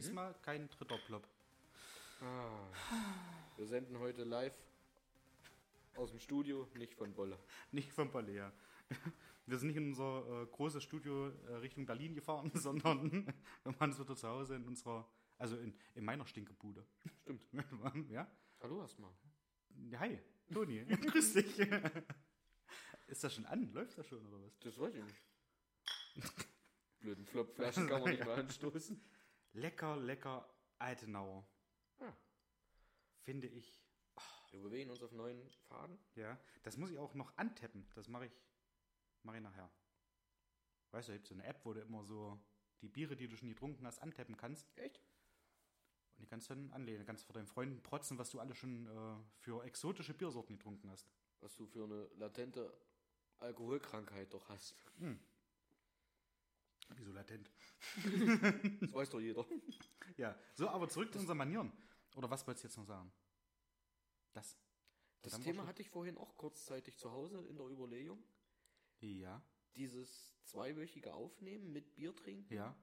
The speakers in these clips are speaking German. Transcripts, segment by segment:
Diesmal kein dritter Plop. Wir senden heute live aus dem Studio, nicht von Bolle. Nicht vom Palais, ja. Wir sind nicht in unser äh, großes Studio äh, Richtung Berlin gefahren, sondern wir waren wieder zu Hause in unserer, also in, in meiner Stinkebude. Stimmt. ja? Hallo erstmal. Hi, Toni, grüß dich. Ist das schon an? Läuft das schon oder was? Das weiß ich nicht. Blöden Flopflaschen kann man nicht mal anstoßen. Lecker, lecker Altenauer. Ah. Finde ich. Wir bewegen uns auf neuen Faden. Ja, das muss ich auch noch antappen. Das mache ich, mache ich nachher. Weißt du, es gibt so eine App, wo du immer so die Biere, die du schon getrunken hast, antappen kannst. Echt? Und die kannst du dann anlehnen. Kannst vor deinen Freunden protzen, was du alle schon äh, für exotische Biersorten getrunken hast. Was du für eine latente Alkoholkrankheit doch hast. Wieso latent? Das weiß doch jeder. Ja, so, aber zurück zu unseren Manieren. Oder was wolltest du jetzt noch sagen? Das. Das Dann Thema hatte ich vorhin auch kurzzeitig zu Hause in der Überlegung. Ja, Dieses zweiwöchige Aufnehmen mit Bier trinken ja.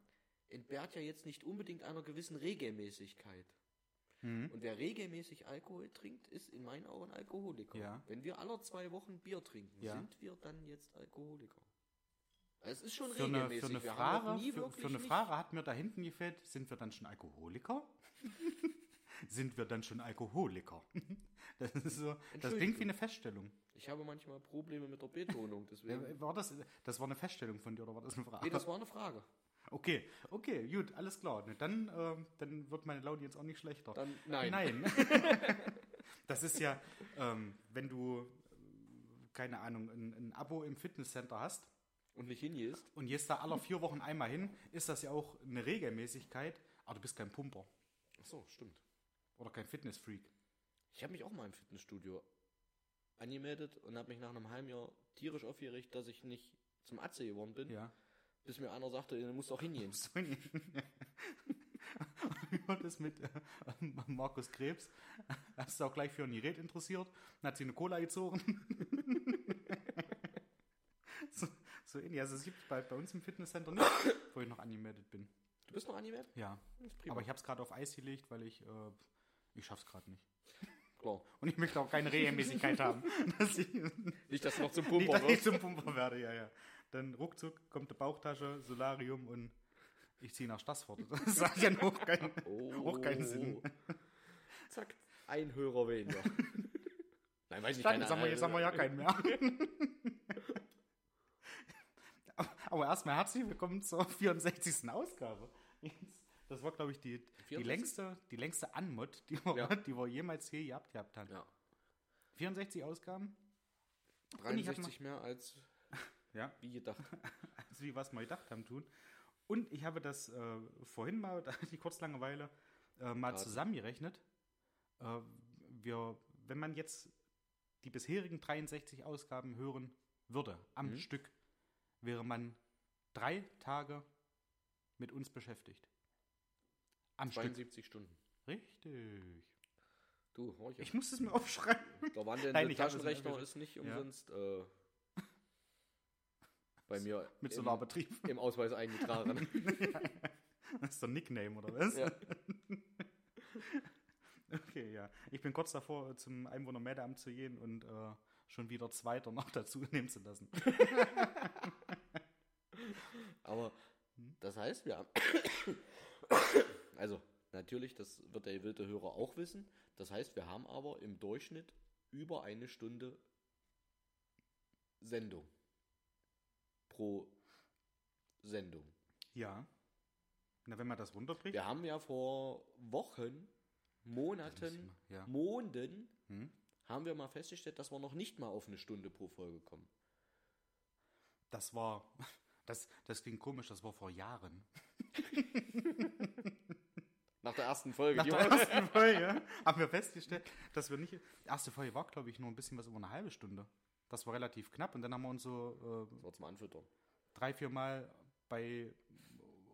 entbehrt ja jetzt nicht unbedingt einer gewissen Regelmäßigkeit. Mhm. Und wer regelmäßig Alkohol trinkt, ist in meinen Augen Alkoholiker. Ja. Wenn wir alle zwei Wochen Bier trinken, Ja. sind wir dann jetzt Alkoholiker? Es ist schon Für eine, regelmäßig. für, eine wir Frage, für, für eine Frage hat mir da hinten gefällt, sind wir dann schon Alkoholiker? sind wir dann schon Alkoholiker? Das ist so, das klingt wie eine Feststellung. Ich habe manchmal Probleme mit der Betonung, deswegen. Äh, War das, das war eine Feststellung von dir oder war das eine Frage? nee, das war eine Frage. Okay, okay, gut, alles klar. Dann, ähm, dann wird meine Laune jetzt auch nicht schlechter. Dann nein. Nein. das ist ja, ähm, wenn du, äh, keine Ahnung, ein, ein Abo im Fitnesscenter hast Und nicht hingehst. und gehst da alle vier Wochen einmal hin, ist das ja auch eine Regelmäßigkeit, aber du bist kein Pumper Ach so, stimmt. oder kein Fitnessfreak. Ich habe mich auch mal im Fitnessstudio angemeldet und habe mich nach einem halben Jahr tierisch aufgeregt, dass ich nicht zum Atze geworden bin. Ja. Bis mir einer sagte, du musst auch hingehen. Wie war das mit äh, Markus Krebs? Hast du auch gleich für ein Gerät interessiert? Dann hat sie eine Cola gezogen. so, ähnlich. Also es gibt bei, bei uns im Fitnesscenter nicht, wo ich noch angemeldet bin. Du bist noch angemeldet? Ja. Aber ich habe es gerade auf Eis gelegt, weil ich, äh, ich schaff's gerade nicht. Klar. Und ich möchte auch keine Regelmäßigkeit haben. Dass ich, Nicht, dass du noch zum nicht, Pumper dass ich zum Pumper werde, ja, ja. Dann ruckzuck kommt eine Bauchtasche, Solarium und ich ziehe nach Stassfurt. Das hat ja auch keinen, auch keinen Sinn. Zack, ein Hörer weniger. Nein, weiß ich Dann, keine jetzt, haben wir, jetzt haben wir ja keinen mehr. Aber erstmal herzlich willkommen zur 64. Ausgabe. Das war, glaube ich, die, die 64? längste, die längste Anmod, die wir, Ja. die wir jemals je gehabt, gehabt haben. Ja. 64 Ausgaben? ich hab 63 mehr als Ja, wie gedacht. also wie was wir gedacht haben tun. Und ich habe das äh, vorhin mal, da hatte ich kurz Langeweile, äh, mal Warte. zusammengerechnet. Äh, wir, wenn man jetzt die bisherigen 63 Ausgaben hören würde, am Mhm. Stück, wäre man drei Tage mit uns beschäftigt. Am Stück. 72 Stunden. Richtig. Du, horch. Ich muss es mir aufschreiben. Der wandelnde Nein, ich habe es Taschenrechner ist nicht Ja. umsonst äh, bei mir Mit im, Solarbetrieb. im Ausweis eingetragen. Das ist der Nickname, oder was? ja. Okay, ja. Ich bin kurz davor, zum Einwohnermeldeamt zu gehen und äh, schon wieder Zweiter noch dazu nehmen zu lassen. Aber das heißt, wir haben. also, natürlich, das wird der wilde Hörer auch wissen. Das heißt, wir haben aber im Durchschnitt über eine Stunde Sendung. Pro Sendung. Ja. Na, wenn man das runterbricht. Wir haben ja vor Wochen, Monaten, Ja. Monden, haben wir mal festgestellt, dass wir noch nicht mal auf eine Stunde pro Folge kommen. Das war. Das, das klingt komisch, das war vor Jahren. Nach der ersten Folge. Nach der ersten Folge haben wir festgestellt, dass wir nicht. Die erste Folge war, glaube ich, nur ein bisschen was über eine halbe Stunde. Das war relativ knapp und dann haben wir uns so äh, Das war zum Anfüttern. drei, vier Mal bei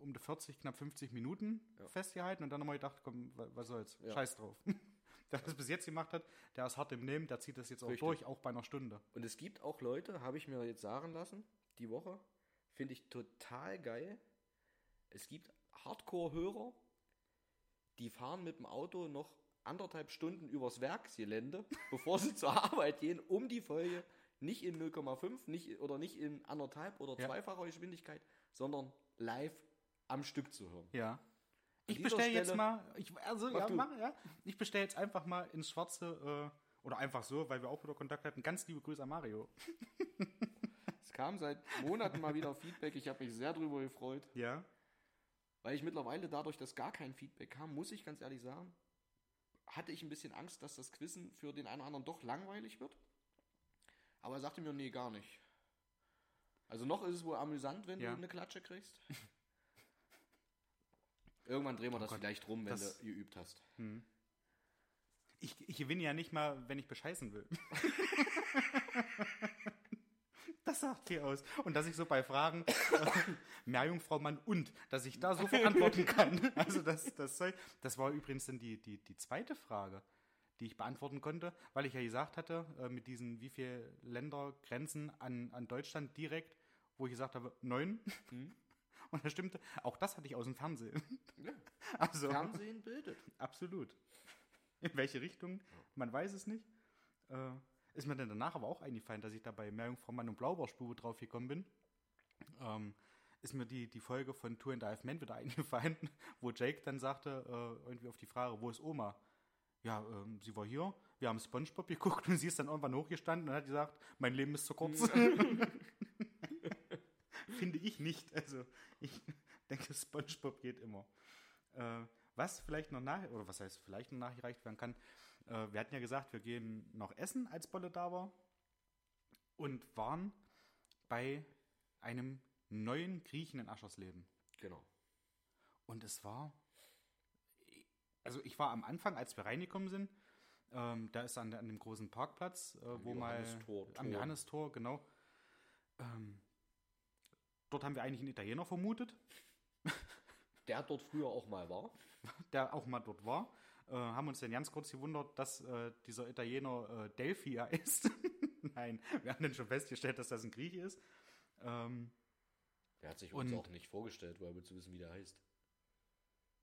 um die 40, knapp 50 Minuten festgehalten und dann haben wir gedacht, komm, wa- was soll's, scheiß drauf. Der das bis jetzt gemacht hat, der ist hart im Nehmen, der zieht das jetzt auch Richtig. durch, auch bei einer Stunde. Und es gibt auch Leute, habe ich mir jetzt sagen lassen, die Woche, finde ich total geil. Es gibt Hardcore-Hörer, die fahren mit dem Auto noch anderthalb Stunden übers Werksgelände, bevor sie zur Arbeit gehen, um die Folge nicht in 0,5 nicht, oder nicht in anderthalb oder Ja. zweifacher Geschwindigkeit, sondern live am Stück zu hören. Ja. Ich bestelle jetzt mal, ich, also, Mach ja, mach, ja. Ich bestelle jetzt einfach mal ins Schwarze, äh, oder einfach so, weil wir auch wieder Kontakt hatten. Ganz liebe Grüße an Mario. Kam seit Monaten mal wieder Feedback. Ich habe mich sehr darüber gefreut. Ja. Weil ich mittlerweile dadurch, dass gar kein Feedback kam, muss ich ganz ehrlich sagen, hatte ich ein bisschen Angst, dass das Quizzen für den einen oder anderen doch langweilig wird. Aber er sagte mir, nee, gar nicht. Also noch ist es wohl amüsant, wenn Ja. du eine Klatsche kriegst. Irgendwann drehen wir das Gott, vielleicht rum, wenn das- du geübt hast. Ich, ich gewinne ja nicht mal, wenn ich bescheißen will. Das sagt viel aus. Und dass ich so bei Fragen äh, Meerjungfrau Mann und, dass ich da sofort antworten kann. Also das, das, soll, das war übrigens dann die, die, die zweite Frage, die ich beantworten konnte, weil ich ja gesagt hatte, äh, mit diesen wie viele Ländergrenzen an, an Deutschland direkt, wo ich gesagt habe, neun. Und das stimmte. Auch das hatte ich aus dem Fernsehen. Ja. Also Fernsehen bildet. absolut. In welche Richtung? Man weiß es nicht. Äh, ist mir dann danach aber auch eingefallen, dass ich da bei Meerjungfrau Mann und Blaubarspube drauf gekommen bin. Ähm, ist mir die, die Folge von Tour in the Half Men wieder eingefallen, wo Jake dann sagte, äh, irgendwie auf die Frage, wo ist Oma? Ja, ähm, sie war hier, wir haben Spongebob geguckt und sie ist dann irgendwann hochgestanden und hat gesagt, mein Leben ist zu kurz. Finde ich nicht. Also ich denke, Spongebob geht immer. Äh, was vielleicht noch nach, oder was heißt vielleicht noch nachgereicht werden kann, äh, wir hatten ja gesagt, wir gehen noch essen, als Bolle da war. Und waren bei einem neuen Griechen in Aschersleben. Genau. Und es war, also ich war am Anfang, als wir reingekommen sind, ähm, da ist an, an dem großen Parkplatz, äh, wo mal Johannistor, am Tor. Johannistor, genau. Ähm, dort haben wir eigentlich einen Italiener vermutet, Der dort früher auch mal war. der auch mal dort war. Äh, haben uns dann ganz kurz gewundert, dass äh, dieser Italiener äh, Delphi ist. Nein, wir haben dann schon festgestellt, dass das ein Grieche ist. Ähm, Der hat sich uns Und- auch nicht vorgestellt, weil wir zu wissen, wie der heißt.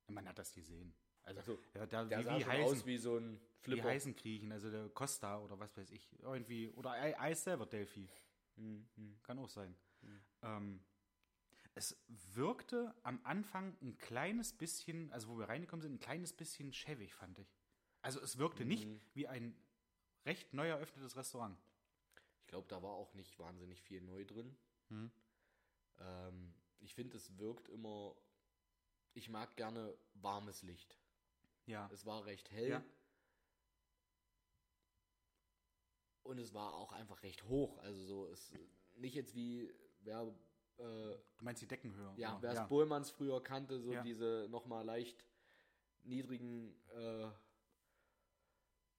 man hat das gesehen. Also, Also, ja, da, Der wie, sah wie schon heißen, aus wie so ein Wie Flipper. heißen Griechen, also der Costa oder was weiß ich, irgendwie, oder Ei- Eis selber Delphi, Hm, hm. kann auch sein. Ähm, es wirkte am Anfang ein kleines bisschen, also wo wir reingekommen sind, ein kleines bisschen schäbig, fand ich. Also es wirkte nicht Mhm. wie ein recht neu eröffnetes Restaurant. Ich glaube, da war auch nicht wahnsinnig viel neu drin. Hm. Ähm, ich finde, es wirkt immer. Ich mag gerne warmes Licht. Ja. Es war recht hell. Ja. Und es war auch einfach recht hoch. Also so, es nicht jetzt wie wer, äh, Du meinst die Deckenhöhe? ja, oder? wer es ja. Bohlmanns früher kannte, so Ja. diese nochmal leicht niedrigen äh,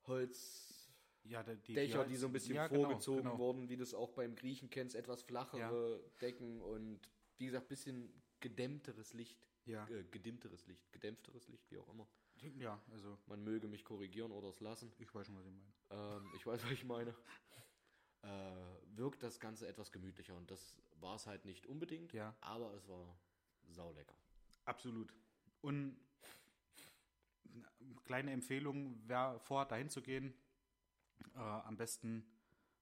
Holzdächer, ja, die, die, die, so ein bisschen ja, genau, vorgezogen genau. wurden, wie du es auch beim Griechen kennst, etwas flachere Decken und wie gesagt, bisschen gedämmteres Licht. Ja. Äh, gedimmteres Licht, gedämpfteres Licht, wie auch immer. ja, also Man möge mich korrigieren oder es lassen. ich weiß schon, was ich meine. Ähm, ich weiß, was ich meine. Äh, wirkt das Ganze etwas gemütlicher und das war es halt nicht unbedingt, Ja. aber es war saulecker. Absolut. Und eine kleine Empfehlung, wer vorhat, dahin zu gehen, äh, am besten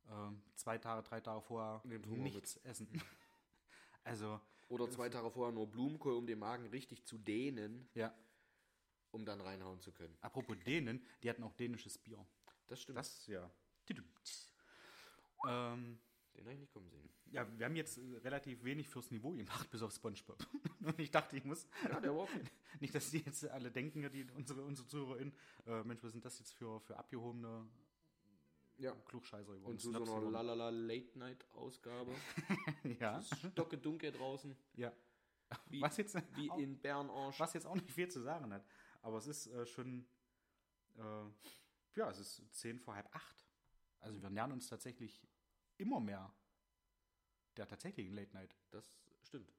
äh, zwei Tage, drei Tage vorher nichts essen. also, Oder zwei Tage vorher nur Blumenkohl, um den Magen richtig zu dehnen, ja, um dann reinhauen zu können. apropos Dänen, die hatten auch dänisches Bier. Das stimmt. Das, ja. Ähm, Den habe ich nicht kommen sehen. ja, wir haben jetzt äh, relativ wenig fürs Niveau gemacht, bis auf Spongebob. Und ich dachte, ich muss, Ja, der war okay. nicht, dass die jetzt alle denken, die, unsere, unsere ZuhörerInnen, äh, Mensch, was sind das jetzt für, für abgehobene Ja. Klugscheißer über Und zu so einer geworden. Lalala Late Night Ausgabe. Ja, Es ist dunkel draußen. ja. Wie, Was jetzt, wie auch, in Bernarsch. was jetzt auch nicht viel zu sagen hat. Aber es ist äh, schon, äh, ja, es ist zehn vor halb acht. Also wir nähern uns tatsächlich immer mehr der tatsächlichen Late Night. Das stimmt.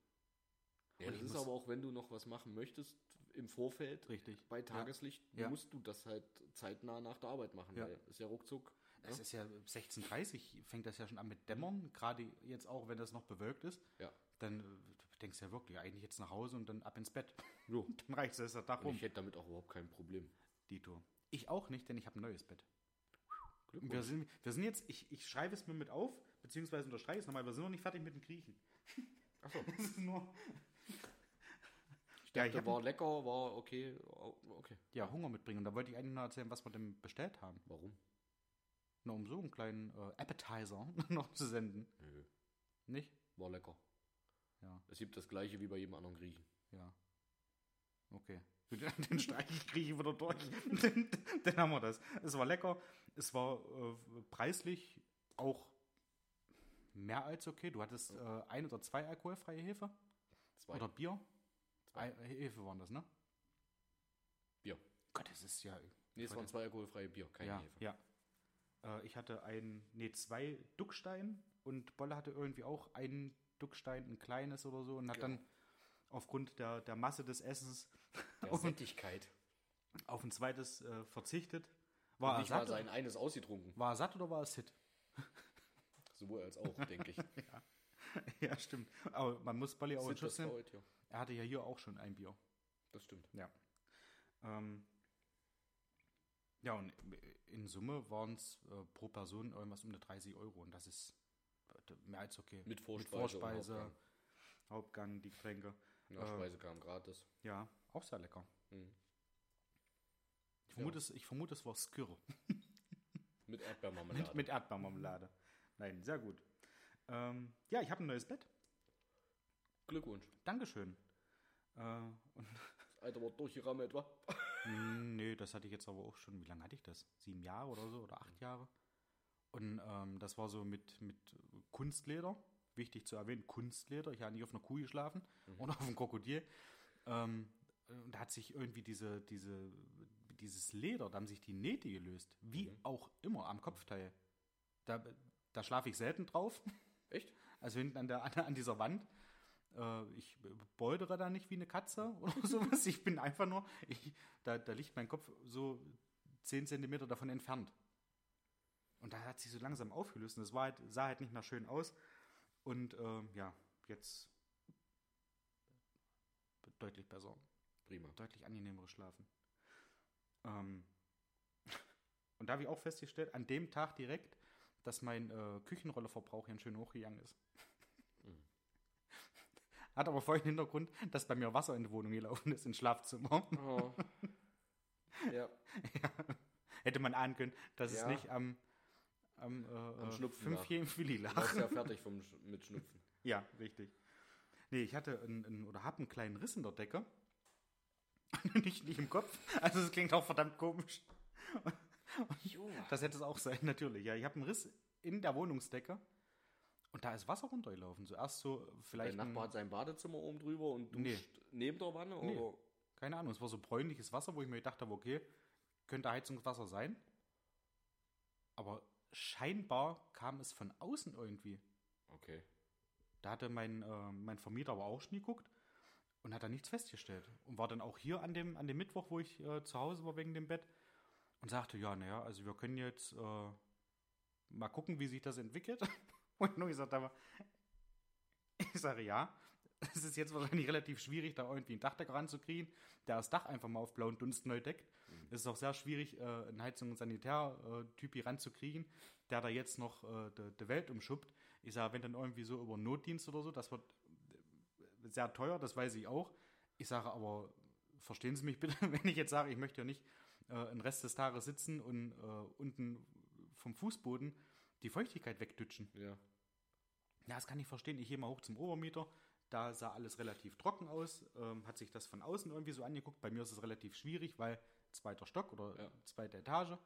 Ja, Und das ist aber auch, wenn du noch was machen möchtest im Vorfeld, Richtig. bei Tageslicht, Ja. musst du das halt zeitnah nach der Arbeit machen. Ja. Weil ist ja ruckzuck. Es ist ja 16.30 fängt das ja schon an mit Dämmern, gerade jetzt auch, wenn das noch bewölkt ist. Ja. Dann äh, denkst ja wirklich, eigentlich jetzt nach Hause und dann ab ins Bett. Jo. Dann reicht es der Tag Und rum. ich hätte damit auch überhaupt kein Problem. Dito. Ich auch nicht, denn ich habe ein neues Bett. Glückwunsch. wir sind, wir sind jetzt, ich, ich schreibe es mir mit auf, beziehungsweise unterstreiche es nochmal, wir sind noch nicht fertig mit dem Griechen. Achso. Das ist nur. Ich Ja, dachte, ich hab- war lecker, war okay. Okay. Ja, Hunger mitbringen. Und da wollte ich eigentlich noch erzählen, was wir denn bestellt haben. Warum? Nur um so einen kleinen äh, Appetizer noch zu senden. Nö. Nicht? War lecker. Ja, Es gibt das gleiche wie bei jedem anderen Griechen. ja. Okay. Den streiche ich Griechen wieder durch. dann, dann haben wir das. Es war lecker. Es war äh, preislich auch mehr als okay. Du hattest äh, ein oder zwei alkoholfreie Hefe. Zwei. Oder Bier. Zwei. Ei- Hefe waren das, ne? Bier. Gott, das ist ja. Nee, es waren zwei alkoholfreie Bier, keine ja, Hefe. ja. Äh, ich hatte ein, nee, zwei Duckstein und Bolle hatte irgendwie auch einen Duckstein, ein kleines oder so, und hat Genau. dann aufgrund der, der Masse des Essens Der Und- Sättigkeit. auf ein zweites äh, verzichtet. Und War er, nicht mal satt, sein eines ausgetrunken. war er satt oder war er sit? Sowohl als auch, denke ich. ja, stimmt. Aber man muss Bolli auch in Sind Schutz das nehmen. Gold, ja. Er hatte ja hier auch schon ein Bier. Das stimmt. Ja. Ähm, ja, und in Summe waren es äh, pro Person irgendwas um die 30 Euro. Und das ist mehr als okay. Mit Vorspeise, Vorspeise, und Hauptgang. Hauptgang, die Getränke. Nachspeise kam gratis. Ja, auch sehr lecker. Mhm. Ich vermute, es, ich vermute es war Skirr. Mit Erdbeermarmelade. Mit, mit Erdbeermarmelade. Nein, sehr gut. Ähm, ja, ich habe ein neues Bett. Glückwunsch. Dankeschön. Äh, und, Das alte war durchgerammelt, wa? Mm, nee, das hatte ich jetzt aber auch schon. Wie lange hatte ich das? Sieben Jahre oder so? Oder acht Jahre? Und ähm, das war so mit, mit Kunstleder. Wichtig zu erwähnen, Kunstleder. Ich habe nicht auf einer Kuh geschlafen oder auf einem Krokodil. Ähm, und da hat sich irgendwie diese, diese, dieses Leder, da haben sich die Nähte gelöst. Wie auch immer am Kopfteil. Da, da schlafe ich selten drauf. Echt? Also hinten an, der, an, dieser Wand. Äh, ich beutere da nicht wie eine Katze oder sowas. Ich bin einfach nur, ich, da, da liegt mein Kopf so 10 Zentimeter davon entfernt. Und da hat sich so langsam aufgelöst. Und das war halt, sah halt nicht mehr schön aus. Und ähm, ja, jetzt deutlich besser. Prima. Deutlich angenehmeres Schlafen. Ähm, und da habe ich auch festgestellt, an dem Tag direkt, dass mein äh, Küchenrollerverbrauch hier schön hochgegangen ist. Mhm. Hat aber folgenden Hintergrund, dass bei mir Wasser in die Wohnung gelaufen ist, ins Schlafzimmer. Oh. ja. Hätte man ahnen können, dass Ja. es nicht am, am, äh, Am äh, Schnupfen fünfjährigen Willi Du lag. warst ja fertig vom, Sch- mit Schnupfen. Ja, richtig. Nee, ich hatte einen, einen oder habe einen kleinen Riss in der Decke. nicht, nicht im Kopf. Also es klingt auch verdammt komisch. Jo. Das hätte es auch sein, natürlich. Ja, ich habe einen Riss in der Wohnungsdecke und da ist Wasser runtergelaufen. Zuerst so vielleicht, Nachbar ein, hat sein Badezimmer oben drüber und Nee. duscht neben der Wanne? Nee. Oder? keine Ahnung, es war so bräunliches Wasser, wo ich mir gedacht habe, okay, könnte Heizungswasser sein. Aber scheinbar kam es von außen irgendwie. Okay. Da hatte mein, äh, mein Vermieter aber auch schon geguckt und hat da nichts festgestellt. Und war dann auch hier an dem, an dem Mittwoch, wo ich äh, zu Hause war wegen dem Bett und sagte, ja, naja, also wir können jetzt äh, mal gucken, wie sich das entwickelt. Und nur gesagt habe, ich sage ja, es ist jetzt wahrscheinlich relativ schwierig, da irgendwie einen Dachdecker ranzukriegen, der das Dach einfach mal auf blauen Dunst neu deckt. Es ist auch sehr schwierig, äh, einen Heizung- und Sanitär-Typ hier ranzukriegen, der da jetzt noch äh, die, die Welt umschuppt. Ich sage, wenn dann irgendwie so über Notdienst oder so, das wird äh, sehr teuer, das weiß ich auch. Ich sage aber, verstehen Sie mich bitte, wenn ich jetzt sage, ich möchte ja nicht äh, einen Rest des Tages sitzen und äh, unten vom Fußboden die Feuchtigkeit wegdütschen. Ja. Ja, das kann ich verstehen. Ich gehe mal hoch zum Obermieter. Da sah alles relativ trocken aus. Ähm, hat sich das von außen irgendwie so angeguckt. Bei mir ist es relativ schwierig, weil zweiter Stock oder Ja. zweite Etage.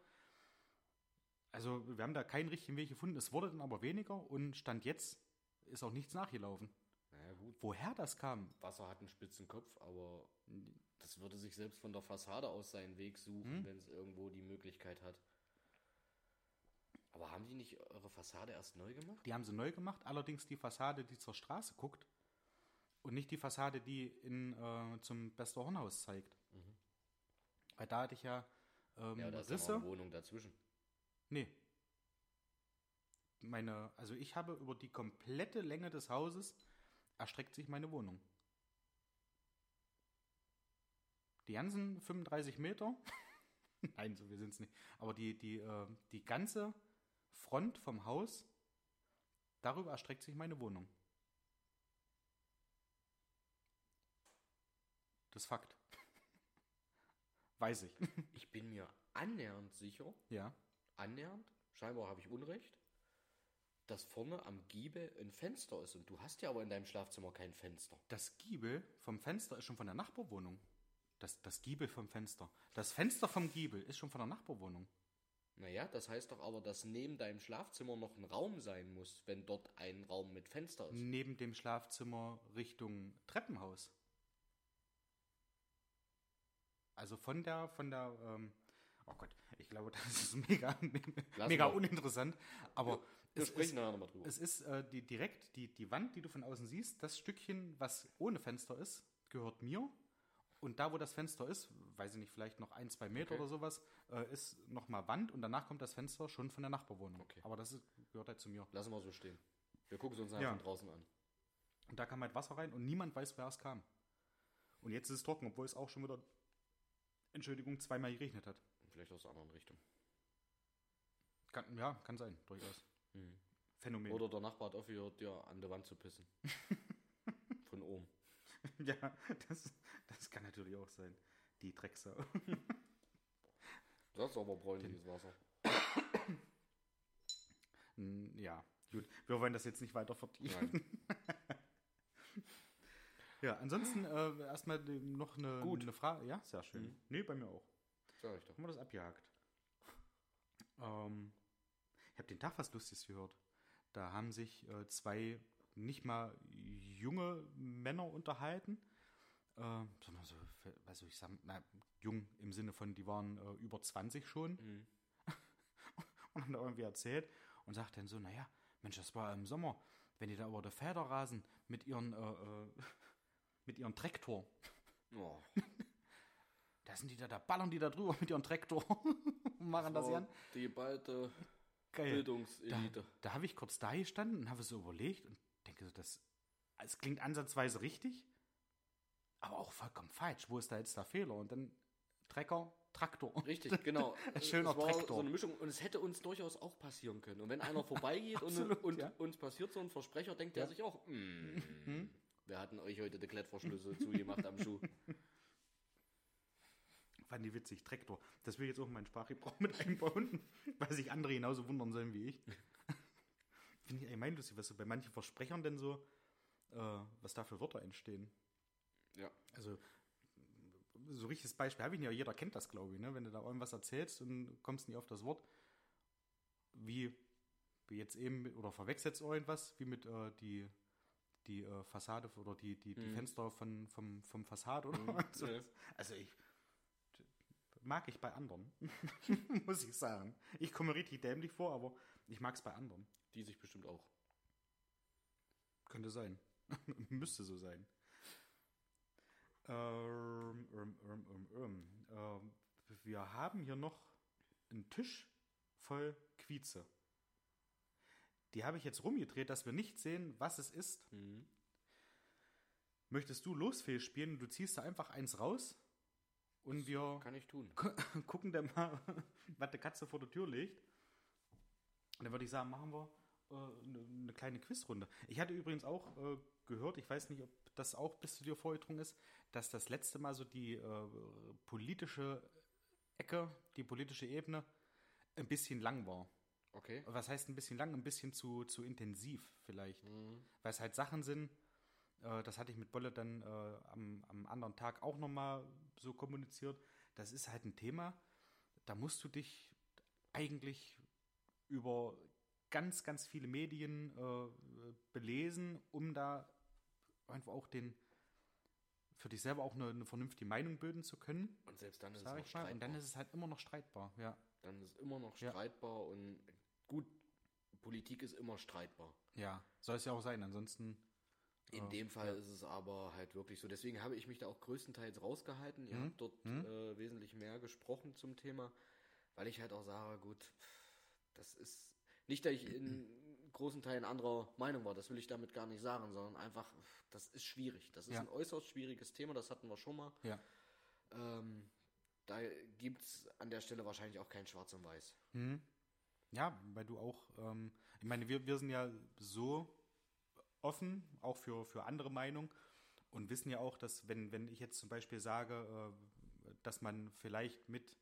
Also wir haben da keinen richtigen Weg gefunden. Es wurde dann aber weniger und Stand jetzt ist auch nichts nachgelaufen. Naja, gut. Woher das kam? Wasser hat einen spitzen Kopf, aber das würde sich selbst von der Fassade aus seinen Weg suchen, Hm? wenn es irgendwo die Möglichkeit hat. Aber haben die nicht eure Fassade erst neu gemacht? Die haben sie neu gemacht, allerdings die Fassade, die zur Straße guckt und nicht die Fassade, die in, äh, zum Bester Hornhaus zeigt. Weil da hatte ich ja ähm, Ja, da ist Risse. eine Wohnung dazwischen. Nee. Meine, also ich habe über die komplette Länge des Hauses erstreckt sich meine Wohnung. Die ganzen 35 Meter, nein, so wir sind es nicht, aber die, die, äh, die ganze Front vom Haus, darüber erstreckt sich meine Wohnung. Das ist Fakt. Weiß ich. Ich bin mir annähernd sicher, Ja. annähernd, scheinbar habe ich Unrecht, dass vorne am Giebel ein Fenster ist. Und du hast ja aber in deinem Schlafzimmer kein Fenster. Das Giebel vom Fenster ist schon von der Nachbarwohnung. Das, das Giebel vom Fenster. Das Fenster vom Giebel ist schon von der Nachbarwohnung. Naja, das heißt doch aber, dass neben deinem Schlafzimmer noch ein Raum sein muss, wenn dort ein Raum mit Fenster ist. Neben dem Schlafzimmer Richtung Treppenhaus. Also von der, von der, ähm, oh Gott, ich glaube, das ist mega, mega mal. uninteressant. Aber Wir es sprechen ist, nachher nochmal drüber. es ist äh, die, direkt die, die Wand, die du von außen siehst, das Stückchen, was ohne Fenster ist, gehört mir. Und da, wo das Fenster ist, weiß ich nicht, vielleicht noch ein, zwei Meter Okay. oder sowas, äh, ist nochmal Wand und danach kommt das Fenster schon von der Nachbarwohnung. Okay. Aber das ist, gehört halt zu mir. Lassen wir so stehen. Wir gucken es uns nachher Ja. von draußen an. Und da kam halt Wasser rein und niemand weiß, wer es kam. Und jetzt ist es trocken, obwohl es auch schon wieder, Entschuldigung, zweimal geregnet hat. Vielleicht aus der anderen Richtung. Kann, ja, kann sein, durchaus. Mhm. Phänomen. Oder der Nachbar hat aufgehört, dir an der Wand zu pissen. Von oben. ja, das, das kann natürlich auch sein. Die Drecksau. Das ist aber bräunliches Wasser. Ja, gut. Wir wollen das jetzt nicht weiter vertiefen. Nein. Ja, ansonsten äh, erstmal noch eine, Gut. eine Frage. Ja, sehr schön. Mhm. Nee, bei mir auch. Sag ich doch. Haben wir das abgehakt. Ähm, ich habe den Tag was Lustiges gehört. Da haben sich äh, zwei nicht mal junge Männer unterhalten. Äh, sondern so, weiß ich, sagen, na, jung im Sinne von, die waren äh, über 20 schon Mhm. und haben da irgendwie erzählt und sagt dann so, naja, Mensch, das war im Sommer, wenn die da über der Federrasen mit ihren, äh, äh, mit ihren Traktor, Oh, da sind die da, da ballern die da drüber mit ihren Traktor und machen das war an. die geballte Geil. Da, Bildungselite. da habe ich kurz da gestanden und habe so überlegt und denke so, das, es klingt ansatzweise richtig, aber auch vollkommen falsch. Wo ist da jetzt der Fehler? Und dann Trecker, Traktor. Richtig, genau. Schöner es war Traktor. so eine Mischung und es hätte uns durchaus auch passieren können. Und wenn einer vorbeigeht und, Absolut, und ja. uns passiert so ein Versprecher, denkt Ja. er sich auch, mm, wir hatten euch heute die Klettverschlüsse zugemacht am Schuh. Fand die witzig, Traktor. Das will ich jetzt auch in meinen Sprachgebrauch mit einbauen, weil sich andere genauso wundern sollen wie ich. Finde ich allgemein lustig, was so bei manchen Versprechern denn so, äh, was da für Wörter entstehen. Ja. Also, so richtiges Beispiel habe ich nicht, aber jeder kennt das, glaube ich, ne? wenn du da irgendwas erzählst und kommst nicht auf das Wort, wie, jetzt eben, oder verwechselst irgendwas, wie mit äh, die, die äh, Fassade oder die, die, die Mhm. Fenster von, vom, vom Fassade oder Mhm, so. ja. Also ich mag ich bei anderen, muss ich sagen. Ich komme richtig dämlich vor, aber ich mag es bei anderen. Die sich bestimmt auch. Könnte sein. Müsste so sein. Ähm, ähm, ähm, ähm, ähm. Ähm, wir haben hier noch einen Tisch voll Quieze. Die habe ich jetzt rumgedreht, dass wir nicht sehen, was es ist. Mhm. Möchtest du Losfehl spielen? Du ziehst da einfach eins raus und wir Kann ich tun. gucken dann mal, was die Katze vor der Tür legt. Und dann würde ich sagen, machen wir äh, eine, eine kleine Quizrunde. Ich hatte übrigens auch äh, gehört, ich weiß nicht, ob das auch bis zu dir vorgedrungen ist, dass das letzte Mal so die äh, politische Ecke, die politische Ebene ein bisschen lang war. Okay. Was heißt ein bisschen lang? Ein bisschen zu, zu intensiv vielleicht. Mhm. Weil es halt Sachen sind, äh, das hatte ich mit Bolle dann äh, am, am anderen Tag auch nochmal so kommuniziert. Das ist halt ein Thema, da musst du dich eigentlich über ganz, ganz viele Medien äh, belesen, um da einfach auch den für dich selber auch eine, eine vernünftige Meinung bilden zu können, Und selbst dann ist es sage noch ich mal. Und dann streitbar. ist es halt immer noch streitbar, ja. Dann ist es immer noch Ja. streitbar und gut, Politik ist immer streitbar. Ja, soll es ja auch sein, ansonsten. In Ja, dem Fall ist es aber halt wirklich so. Deswegen habe ich mich da auch größtenteils rausgehalten. Ihr Mhm. habt dort Mhm. äh, wesentlich mehr gesprochen zum Thema, weil ich halt auch sage, gut, das ist nicht, dass ich in großen Teilen anderer Meinung war. Das will ich damit gar nicht sagen, sondern einfach, das ist schwierig. Das ist Ja. ein äußerst schwieriges Thema, das hatten wir schon mal. Ja. Ähm, da gibt es an der Stelle wahrscheinlich auch kein Schwarz und Weiß. Mhm. Ja, weil du auch, ähm, ich meine, wir, wir sind ja so offen, auch für, für andere Meinungen und wissen ja auch, dass wenn, wenn ich jetzt zum Beispiel sage, äh, dass man vielleicht mit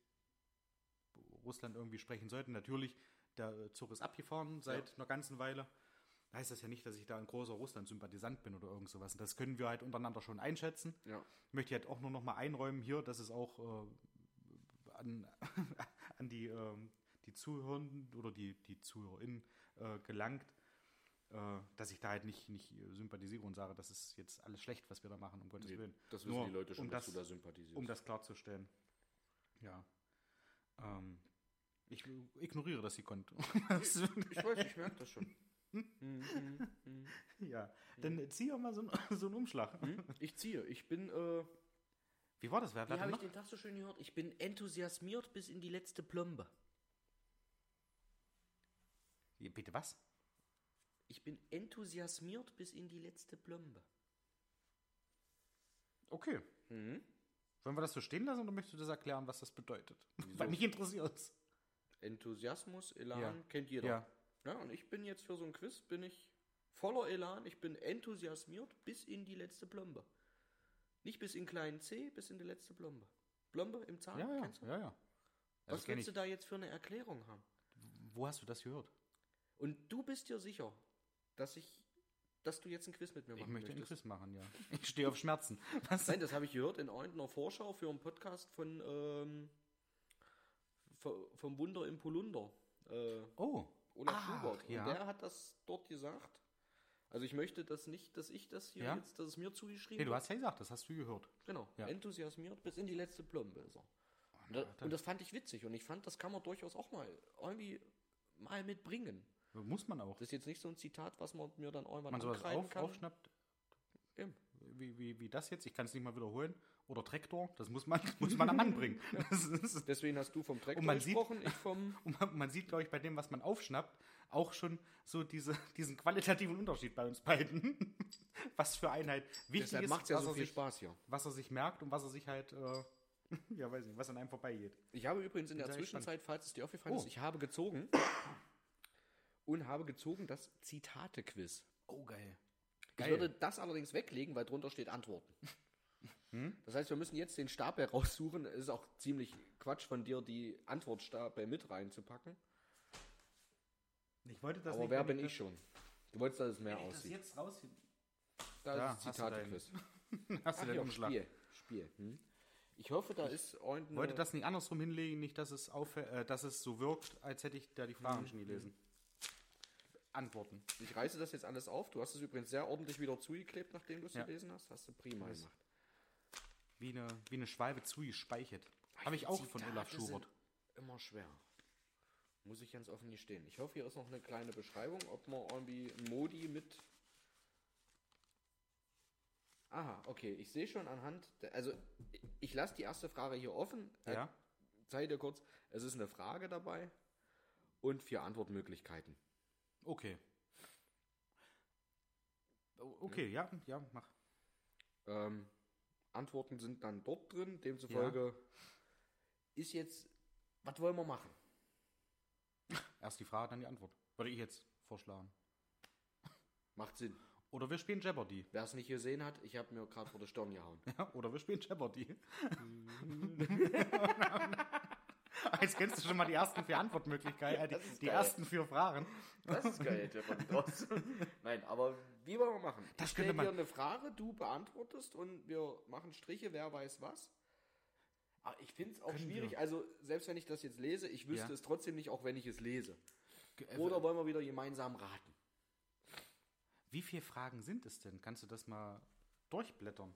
Russland irgendwie sprechen sollte, natürlich, der Zug ist abgefahren seit einer ganzen Weile, heißt das ja nicht, dass ich da ein großer Russland-Sympathisant bin oder irgend sowas. Und das können wir halt untereinander schon einschätzen. Ja. möchte ich halt auch nur noch mal einräumen hier, dass es auch äh, an, an die, ähm, die Zuhörenden oder die, die ZuhörerInnen äh, gelangt, äh, dass ich da halt nicht, nicht sympathisiere und sage, das ist jetzt alles schlecht, was wir da machen, um Gottes Nee, Willen. Das wissen Nur die Leute schon, um dass das- du da sympathisierst. Um das klarzustellen. Ja. Ähm, ich ignoriere das gekonnt. Das- ich weiß, ich merke das schon. Hm, hm, hm, ja, dann zieh doch mal so, einen- so einen Umschlag. Ich ziehe. Ich bin, äh, Wie war das? Wer, wie habe ich den Tag so schön gehört? Ich bin enthusiasmiert bis in die letzte Plombe. Bitte was? Ich bin enthusiasmiert bis in die letzte Plombe. Okay. Mhm. Sollen wir das so stehen lassen oder möchtest du das erklären, was das bedeutet? Weil mich interessiert es. Enthusiasmus, Elan, Ja. kennt jeder. Ja. Ja, und ich bin jetzt für so ein Quiz, bin ich voller Elan, ich bin enthusiasmiert bis in die letzte Plombe. Nicht bis in kleinen C, bis in die letzte Plombe. Plombe im Zahn, Ja, ja, kennst du? ja, ja. Was Das kenn willst du da jetzt für eine Erklärung haben? Wo hast du das gehört? Und du bist dir sicher, dass ich, dass du jetzt ein Quiz mit mir Ich machen möchte einen möchtest? Quiz machen, ja. Ich stehe auf Schmerzen. Was? Nein, das habe ich gehört in irgendeiner Vorschau für einen Podcast von ähm, v- vom Wunder im Polunder. Äh, Oh. Olaf Ah, Schubert. ja. Und der hat das dort gesagt. Also ich möchte das nicht, dass ich das hier Ja. jetzt, dass es mir zugeschrieben Hey, du hast ja gesagt, das hast du gehört. Genau. Ja. Enthusiasmiert bis in die letzte Plombe ist er. Und, da, und das fand ich witzig und ich fand, das kann man durchaus auch mal irgendwie mal mitbringen. Muss man auch. Das ist jetzt nicht so ein Zitat, was man mir dann irgendwann man sowas auf, kann. aufschnappt, Eben. wie, wie, wie das jetzt. Ich kann es nicht mal wiederholen. Oder Traktor, das muss man, muss man anbringen. Das ist, Deswegen hast du vom Traktor Und man sieht- gesprochen, ich vom... und man, man sieht, glaube ich, bei dem, was man aufschnappt, auch schon so diese, diesen qualitativen Unterschied bei uns beiden. was für Einheit wichtig Deshalb ist, macht ja was, so er viel sich, Spaß hier. was er sich merkt und was er sich halt, äh, ja, weiß nicht, was an einem vorbeigeht. Ich habe übrigens in der. Zwischenzeit, falls es dir aufgefallen Oh. ist, ich habe gezogen und habe gezogen das Zitate-Quiz. Oh, geil. Ich würde das allerdings weglegen, weil drunter steht Antworten. Hm? Das heißt, wir müssen jetzt den Stapel raussuchen. Es ist auch ziemlich Quatsch von dir, die Antwortstapel mit reinzupacken. Ich wollte das Aber nicht, wer bin das- ich schon? Du wolltest, dass es mehr Wenn ich das aussieht. jetzt raus... Da Da ist Zitate-Quiz. Hast du den Umschlag? Spiel. Spiel. Hm? Ich hoffe, da ist irgendeine... wollte das nicht andersrum hinlegen, nicht, dass es, äh, dass es so wirkt, als hätte ich da die Fragen schon gelesen. Antworten. Ich reiße das jetzt alles auf. Du hast es übrigens sehr ordentlich wieder zugeklebt, nachdem du es Ja. gelesen hast. Hast du prima Das- gemacht. Wie eine, wie eine Schwalbe zugespeichert. Habe ich auch von Zitate Olaf Schubert. Immer schwer. Muss ich ganz offen gestehen. Ich hoffe, hier ist noch eine kleine Beschreibung, ob man irgendwie Modi mit. Aha, okay. Ich sehe schon anhand. Der, also, ich, lasse die erste Frage hier offen. Äh, Ja. Zeig dir kurz. Es ist eine Frage dabei und vier Antwortmöglichkeiten. Okay. O- Okay, ja, ja, mach. Ähm, Antworten sind dann dort drin. Demzufolge ist jetzt. Was wollen wir machen? Erst die Frage, dann die Antwort. Würde ich jetzt vorschlagen. Macht Sinn. Oder wir spielen Jeopardy. Wer es nicht gesehen hat, ich habe mir gerade vor der Stirn gehauen. Ja, oder wir spielen Jeopardy. Jetzt kennst du schon mal die ersten vier Antwortmöglichkeiten, äh, Das die, die ersten vier Fragen. Das ist geil, der von. Nein, aber wie wollen wir machen? Das ich stelle dir eine Frage, du beantwortest und wir machen Striche, wer weiß was. Aber ich finde es auch Können schwierig, wir. also selbst wenn ich das jetzt lese, ich wüsste Ja. es trotzdem nicht, auch wenn ich es lese. Äh, Oder wollen wir wieder gemeinsam raten? Wie viele Fragen sind es denn? Kannst du das mal durchblättern?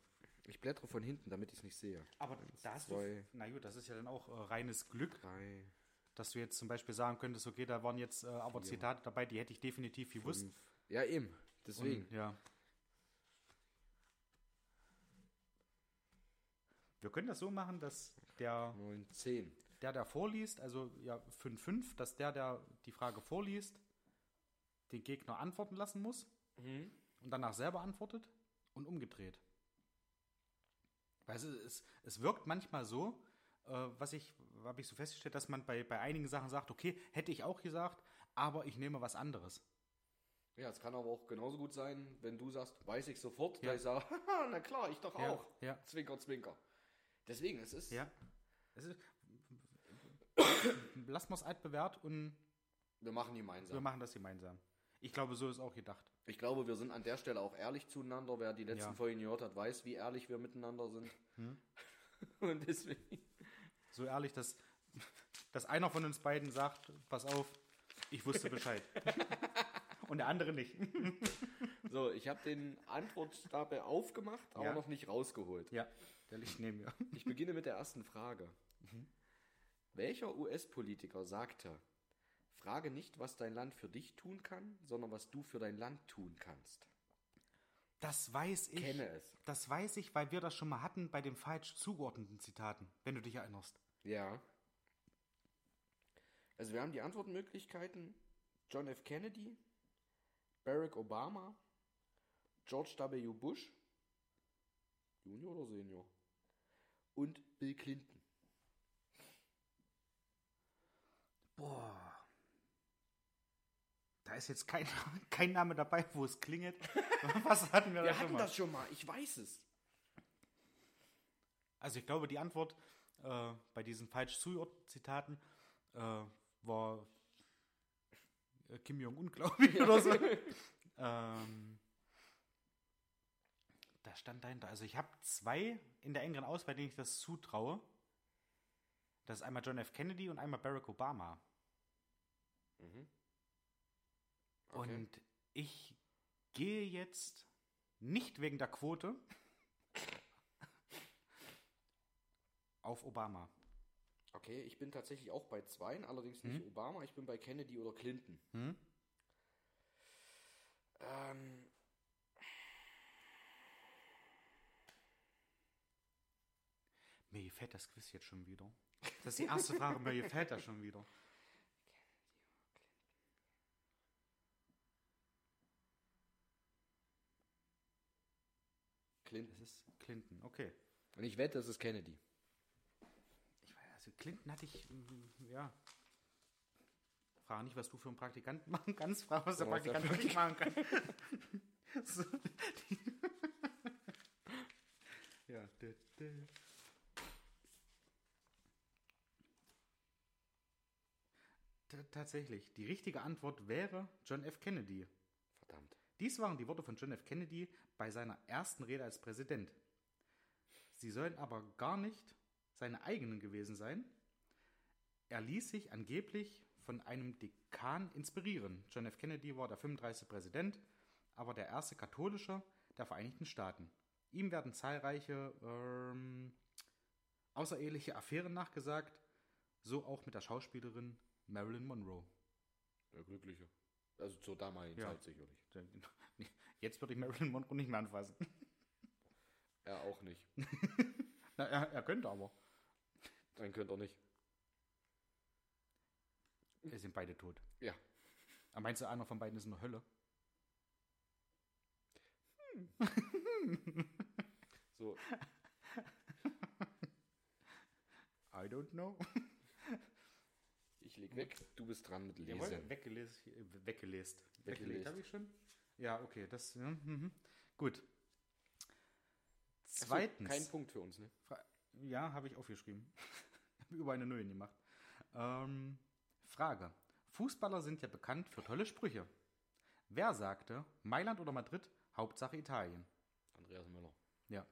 Ich blättere von hinten, damit ich es nicht sehe. Aber da hast zwei. du. Na gut, das ist ja dann auch äh, reines Glück, Drei, dass du jetzt zum Beispiel sagen könntest, okay, da waren jetzt äh, aber Vier. Zitate dabei, die hätte ich definitiv gewusst. fünf. Ja, eben. Deswegen. Und, ja. Wir können das so machen, dass der, Neun, zehn. der, der vorliest, also ja 5-5, dass der, der die Frage vorliest, den Gegner antworten lassen muss Mhm. und danach selber antwortet und umgedreht. Weißt du, es, es wirkt manchmal so, äh, was ich, habe ich so festgestellt, dass man bei, bei einigen Sachen sagt, okay, hätte ich auch gesagt, aber ich nehme was anderes. Ja, es kann aber auch genauso gut sein, wenn du sagst, weiß ich sofort, Ja. da ich sage, na klar, ich doch Ja, auch. ja. Zwinker, zwinker. Deswegen, es ist, Ja. Es ist, lassen wir es altbewährt und wir machen wir gemeinsam. machen das gemeinsam. Ich glaube, so ist auch gedacht. Ich glaube, wir sind an der Stelle auch ehrlich zueinander. Wer die letzten Ja. Folgen gehört hat, weiß, wie ehrlich wir miteinander sind. Und deswegen. So ehrlich, dass, dass einer von uns beiden sagt, pass auf, ich wusste Bescheid. und der andere nicht. So, ich habe den Antwortstapel aufgemacht, aber Ja. noch nicht rausgeholt. ja, der liegt neben mir. Ich beginne mit der ersten Frage. Welcher US-Politiker sagte, frage nicht, was dein Land für dich tun kann, sondern was du für dein Land tun kannst? Das weiß ich. Kenne es. Das weiß ich, weil wir das schon mal hatten bei den falsch zugeordneten Zitaten, wenn du dich erinnerst. Ja. Also wir haben die Antwortmöglichkeiten John F. Kennedy, Barack Obama, George W. Bush, Junior oder Senior, und Bill Clinton. Boah. Da ist jetzt kein, kein Name dabei, wo es klingelt. Was hatten wir, da Wir schon hatten mal? das schon mal, ich weiß es. Also ich glaube, die Antwort äh, bei diesen falsch Zitaten äh, war äh, Kim Jong-un, glaube ich, oder so. ähm, da stand dahinter. Also ich habe zwei in der engeren Auswahl, denen ich das zutraue. Das ist einmal John F. Kennedy und einmal Barack Obama. Okay. Und ich gehe jetzt nicht wegen der Quote auf Obama. Okay, ich bin tatsächlich auch bei zweien, allerdings nicht Obama, ich bin bei Kennedy oder Clinton. Hm? Ähm, Mir gefällt das Quiz jetzt schon wieder. Das ist die erste Frage, mir gefällt das schon wieder. Clinton. Das ist Clinton, okay. Und ich wette, es ist Kennedy. Ich weiß, also Clinton hatte ich, mm, ja. Frage nicht, was du für einen Praktikanten machen kannst, frage, was der der Praktikant wirklich machen kann. so, ja. T- Tatsächlich, die richtige Antwort wäre John F. Kennedy. Verdammt. Dies waren die Worte von John F. Kennedy bei seiner ersten Rede als Präsident. Sie sollen aber gar nicht seine eigenen gewesen sein. Er ließ sich angeblich von einem Dekan inspirieren. John F. Kennedy war der 35. Präsident, aber der erste katholische der Vereinigten Staaten. Ihm werden zahlreiche ähm, außereheliche Affären nachgesagt, so auch mit der Schauspielerin Marilyn Monroe. Der Glückliche. Also zur damaligen Ja. Zeit sicherlich. Jetzt würde ich Marilyn Monroe nicht mehr anfassen. Er auch nicht. Na, er, er könnte aber. Dann könnte er nicht. Wir sind beide tot. Ja. Aber meinst du, einer von beiden ist in der Hölle? So, I don't know. Ich leg weg. Du bist dran mit Jawohl, Lesen. weggelesen. äh, Weggelest. Weggelest. Weggelegt habe ich schon? Ja, okay. Das, ja, mhm. Gut. Zweitens. kein Punkt für uns, ne? Ja, habe ich aufgeschrieben. habe über eine Null gemacht. Ähm, Frage. Fußballer sind ja bekannt für tolle Sprüche. Wer sagte, Mailand oder Madrid, Hauptsache Italien? Andreas Müller. Ja.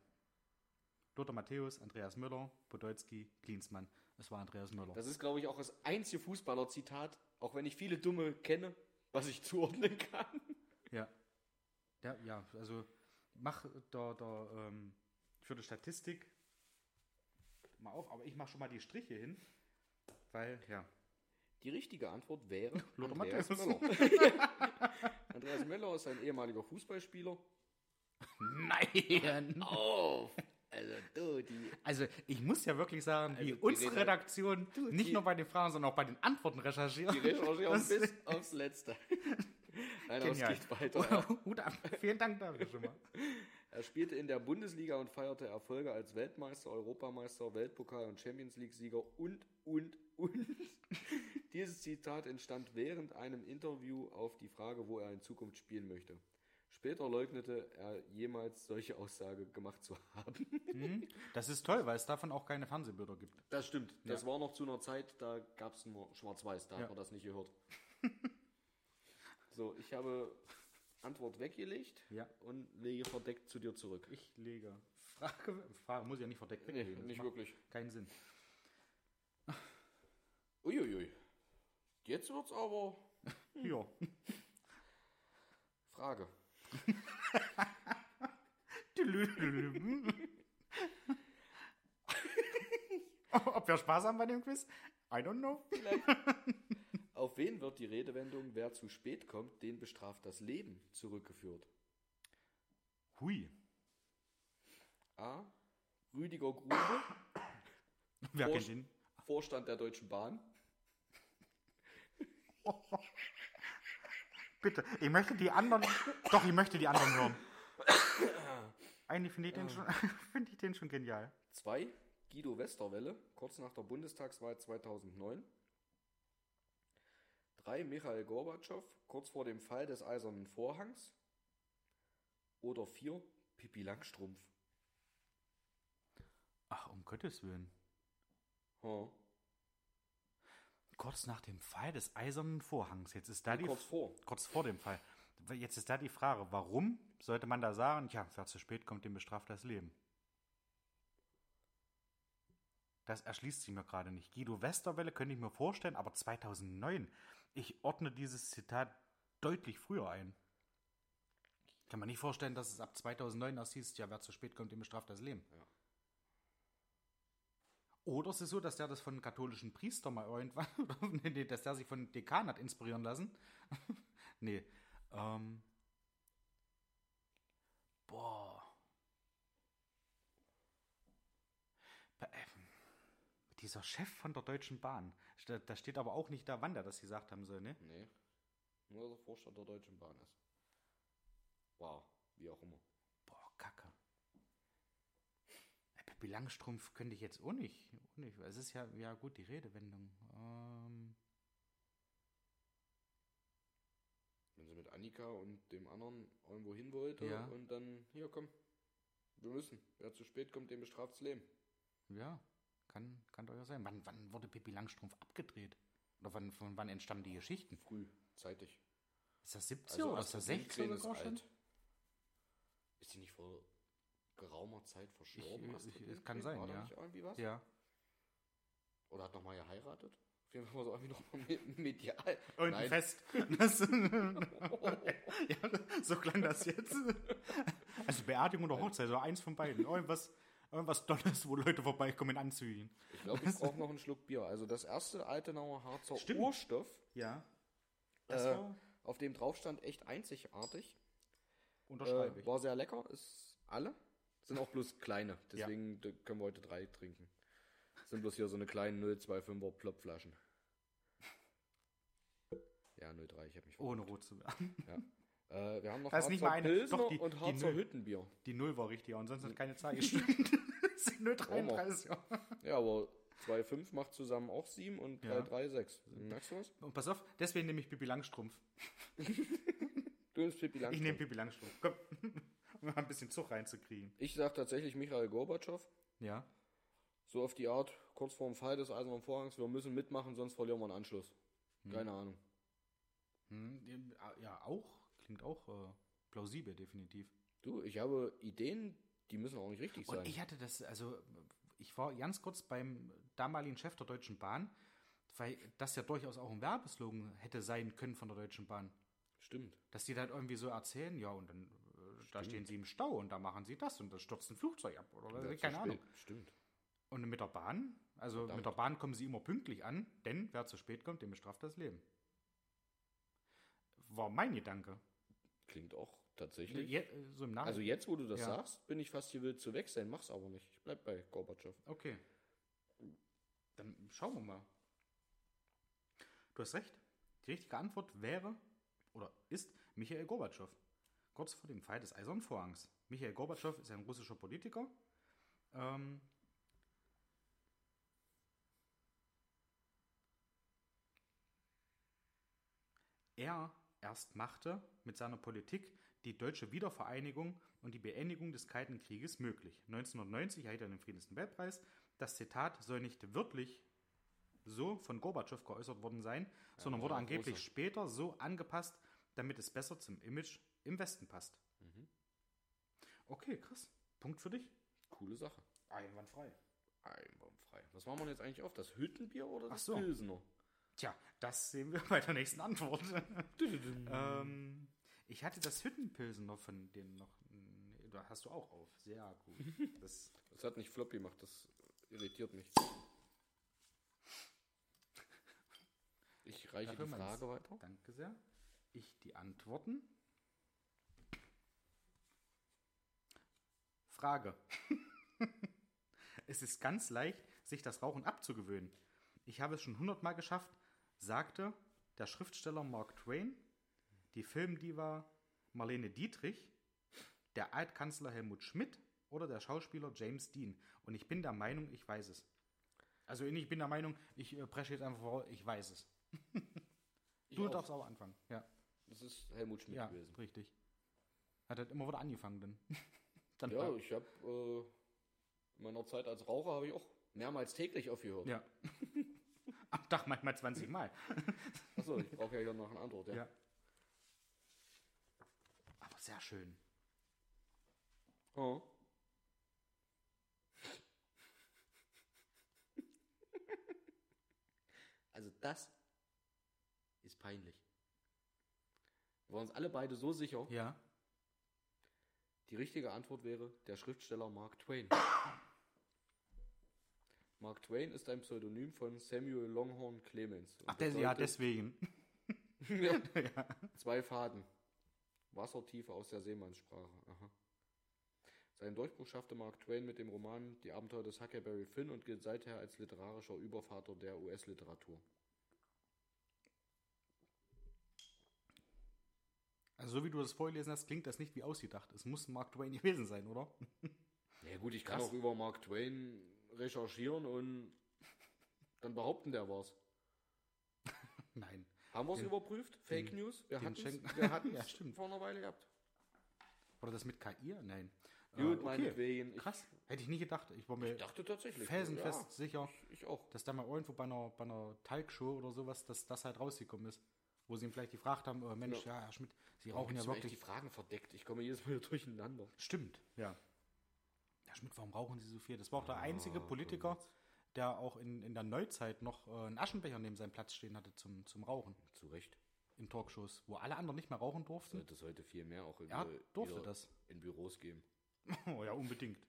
Lothar Matthäus, Andreas Müller, Podolski, Klinsmann. Es war Andreas Müller. Das ist, glaube ich, auch das einzige Fußballer-Zitat, auch wenn ich viele Dumme kenne, was ich zuordnen kann. Ja. Ja, ja, also mach da, da ähm, für die Statistik mal auf, aber ich mache schon mal die Striche hin, weil, ja. Die richtige Antwort wäre Lothar Andreas. Müller. Andreas Müller ist ein ehemaliger Fußballspieler. Nein! Oh, Also, du, die. Also, ich muss ja wirklich sagen, wie Also, die unsere Reda- Redaktion nicht die- nur bei den Fragen, sondern auch bei den Antworten recherchiert. Die recherchieren bis aufs Letzte. Nein, aber es geht weiter. Hut ab. Vielen Dank dafür schon mal. Er spielte in der Bundesliga und feierte Erfolge als Weltmeister, Europameister, Weltpokal und Champions League-Sieger und, und, und. Dieses Zitat entstand während einem Interview auf die Frage, wo er in Zukunft spielen möchte. Später leugnete er jemals solche Aussage gemacht zu haben. Hm? Das ist toll, weil es davon auch keine Fernsehbilder gibt. Das stimmt. Das Ja. war noch zu einer Zeit, da gab es nur Schwarz-Weiß, da Ja. hat man das nicht gehört. so, ich habe Antwort weggelegt Ja. und lege verdeckt zu dir zurück. Ich lege. Frage, Frage muss ja nicht verdeckt Nee, weglegen. Das nicht wirklich. Keinen Sinn. Uiuiui. Jetzt wird's aber Ja. Frage. Ob wir Spaß haben bei dem Quiz? I don't know. Auf wen wird die Redewendung, wer zu spät kommt, den bestraft das Leben, zurückgeführt? Hui. A. Rüdiger Grube, Wer Vor- kennt ihn? Vorstand der Deutschen Bahn. Bitte, ich möchte die anderen. Doch, ich möchte die anderen hören. Eigentlich finde ich, den schon- finde ich den schon genial. 2. Guido Westerwelle, kurz nach der Bundestagswahl 2009. 3. Michael Gorbatschow, kurz vor dem Fall des Eisernen Vorhangs. Oder 4. Pippi Langstrumpf. Ach, um Gottes Willen. Hm. Kurz nach dem Fall des Eisernen Vorhangs. Jetzt ist da die. Kurz vor. Kurz vor dem Fall. Jetzt ist da die Frage, warum sollte man da sagen, ja, wer zu spät kommt, dem bestraft das Leben? Das erschließt sich mir gerade nicht. Guido Westerwelle könnte ich mir vorstellen, aber 2009. Ich ordne dieses Zitat deutlich früher ein. Ich kann mir nicht vorstellen, dass es ab 2009 erst hieß, ja, wer zu spät kommt, dem bestraft das Leben. Ja. Oder es ist so, dass der das von einem katholischen Priester mal irgendwann, nee, nee, dass der sich von Dekan hat inspirieren lassen. nee. Ähm. Boah. Ähm, Dieser Chef von der Deutschen Bahn. Da, da steht aber auch nicht da, wann der das gesagt haben soll, ne? Nee. Nur der Vorstand der Deutschen Bahn ist. Wow, wie auch immer. Boah, Kacke. Pippi Langstrumpf könnte ich jetzt auch nicht. Auch nicht. Es ist ja, ja gut, die Redewendung. Ähm, Wenn sie mit Annika und dem anderen irgendwo hin wollte Ja. und dann, hier komm, wir müssen. Wer zu spät kommt, dem bestraft's Leben. ja, kann, kann doch ja sein. Wann, wann wurde Pippi Langstrumpf abgedreht? Oder wann, von wann entstammen die Geschichten? Früh, zeitig. Ist das 70er oder ist das 60er 17 ist alt. Ist sie nicht vor geraumer Zeit verstorben? Ich- ich- es kann sein, War da ja. nicht irgendwie was? Ja. Oder hat nochmal geheiratet? Auf jeden Fall war so irgendwie nochmal me- medial. Und Nein. fest. Das, ja, so klang das jetzt. Also Beerdigung oder Hochzeit, so eins von beiden. Irgendwas, irgendwas Dolles, wo Leute vorbeikommen in Anzügen. Ich glaube, ich brauche noch einen Schluck Bier. Also das erste Altenauer Harzer Stimmt. Urstoff, Ja. Das Äh, auf dem drauf stand, echt einzigartig. unterschreibe Äh, ich. war sehr lecker, ist alle. Sind auch bloß kleine, deswegen d- können wir heute drei trinken. Sind bloß hier so eine kleinen 025er Plopflaschen. Ja, 03, ich habe mich Ohne rot zu werden. Äh, wir haben noch Da ist Harzer nicht mal eine- Pilsner doch, die- und die Harzer Null. Hüttenbier. Die Null war richtig, und sonst hat keine Zahl gestimmt. Es sind nur 33. Ja, aber 2,5 macht zusammen auch 7 und Ja. 3,3, 6. Merkst du was? Und pass auf, deswegen nehme ich Pippi Langstrumpf. Du nimmst Ich Langstrumpf. nehme Pippi Langstrumpf. Komm. Um ein bisschen Zug reinzukriegen. Ich sag tatsächlich Michael Gorbatschow. Ja. So auf die Art, kurz vor dem Fall des Eisernen Vorhangs, wir müssen mitmachen, sonst verlieren wir einen Anschluss. Keine Ahnung. Hm, ja, auch. Klingt auch äh, plausibel, definitiv. Du, ich habe Ideen, die müssen auch nicht richtig sein. Und ich hatte das, also ich war ganz kurz beim damaligen Chef der Deutschen Bahn, weil das ja durchaus auch ein Werbeslogan hätte sein können von der Deutschen Bahn. Stimmt. Dass die dann irgendwie so erzählen, ja, und dann da stehen sie im Stau und da machen sie das und da stürzt ein Flugzeug ab oder keine Ahnung. Stimmt. Und mit der Bahn, also Verdammt. mit der Bahn kommen sie immer pünktlich an, denn wer zu spät kommt, dem bestraft das Leben. War mein Gedanke. klingt auch tatsächlich. Je, äh, so. Also jetzt, wo du das Ja. sagst, bin ich fast gewillt zu wechseln, mach's aber nicht. Ich bleib bei Gorbatschow. Okay. Dann schauen wir mal. Du hast recht. Die richtige Antwort wäre oder ist Michael Gorbatschow. Kurz vor dem Fall des Eisernen Vorhangs. Michael Gorbatschow ist ein russischer Politiker. Ähm, er erst machte mit seiner Politik die deutsche Wiedervereinigung und die Beendigung des Kalten Krieges möglich. 1990 erhielt er den Friedensnobelpreis. Das Zitat soll nicht wirklich so von Gorbatschow geäußert worden sein, sondern wurde angeblich Russe. später so angepasst, damit es besser zum Image im Westen passt. Mhm. Okay, krass. Punkt für dich. Coole Sache. Einwandfrei. Einwandfrei. Was machen wir jetzt eigentlich auf? Das Hüttenbier oder das so. Pilsener? Tja, das sehen wir bei der nächsten Antwort. ähm, ich hatte das Hüttenpilsen noch von denen noch. nee, Da hast du auch auf. Sehr gut. Das, Das hat nicht Floppy gemacht, das irritiert mich. Ich reiche Dafür die. Frage weiter. danke sehr. Ich die Antworten. Frage. es ist ganz leicht, sich das Rauchen abzugewöhnen. Ich habe es schon hundertmal geschafft, sagte der Schriftsteller Mark Twain, die Filmdiva Marlene Dietrich, der Altkanzler Helmut Schmidt oder der Schauspieler James Dean. Und ich bin der Meinung, ich weiß es. Also ich bin der Meinung, ich äh, presche jetzt einfach vor, ich weiß es. Ich Du auch. darfst aber anfangen. Ja, Das ist Helmut Schmidt ja gewesen. richtig. Hat halt immer wieder angefangen dann. dann Ja, war- ich habe äh, in meiner Zeit als Raucher habe ich auch mehrmals täglich aufgehört. ja. Am Tag manchmal 20 Mal. Achso, ich brauche ja hier noch eine Antwort. Ja. Ja. Aber sehr schön. Oh. Also das ist peinlich. Wir waren uns alle beide so sicher, Ja. die richtige Antwort wäre der Schriftsteller Mark Twain. Mark Twain ist ein Pseudonym von Samuel Longhorn Clemens. Ach, des, ja, deswegen. ja. Zwei Faden. Wassertiefe aus der Seemannssprache. Aha. Seinen Durchbruch schaffte Mark Twain mit dem Roman Die Abenteuer des Huckleberry Finn und gilt seither als literarischer Übervater der US-Literatur. Also so wie du das vorgelesen hast, klingt das nicht wie ausgedacht. Es muss Mark Twain gewesen sein, oder? Ja gut, ich kann Krass. auch über Mark Twain recherchieren und dann behaupten, der war's. Nein. Haben wir es überprüft? Fake den- News? Wir hatten wir hatten's Ja, stimmt. vor einer Weile gehabt. Oder das mit KI? Nein. Gut, Äh, meinetwegen. Ich Krass. Hätte ich nie gedacht. Ich war mir dachte tatsächlich. felsenfest sicher, Ja, ich auch. dass da mal irgendwo bei einer, bei einer Talkshow oder sowas, dass das halt rausgekommen ist. Wo sie ihn vielleicht gefragt haben, oh, Mensch, ja, Herr Schmidt, Sie rauchen ja wirklich die Fragen verdeckt. Ich komme jedes Mal hier durcheinander. Stimmt, ja. Herr Schmidt, warum rauchen Sie so viel? Das war auch der einzige Ah, Politiker, der auch in, in der Neuzeit noch äh, einen Aschenbecher neben seinem Platz stehen hatte zum, zum Rauchen Zu Recht. in Talkshows, wo alle anderen nicht mehr rauchen durften. Sollte es heute viel mehr auch in, Er äh, durfte das. in Büros geben. Oh ja, unbedingt.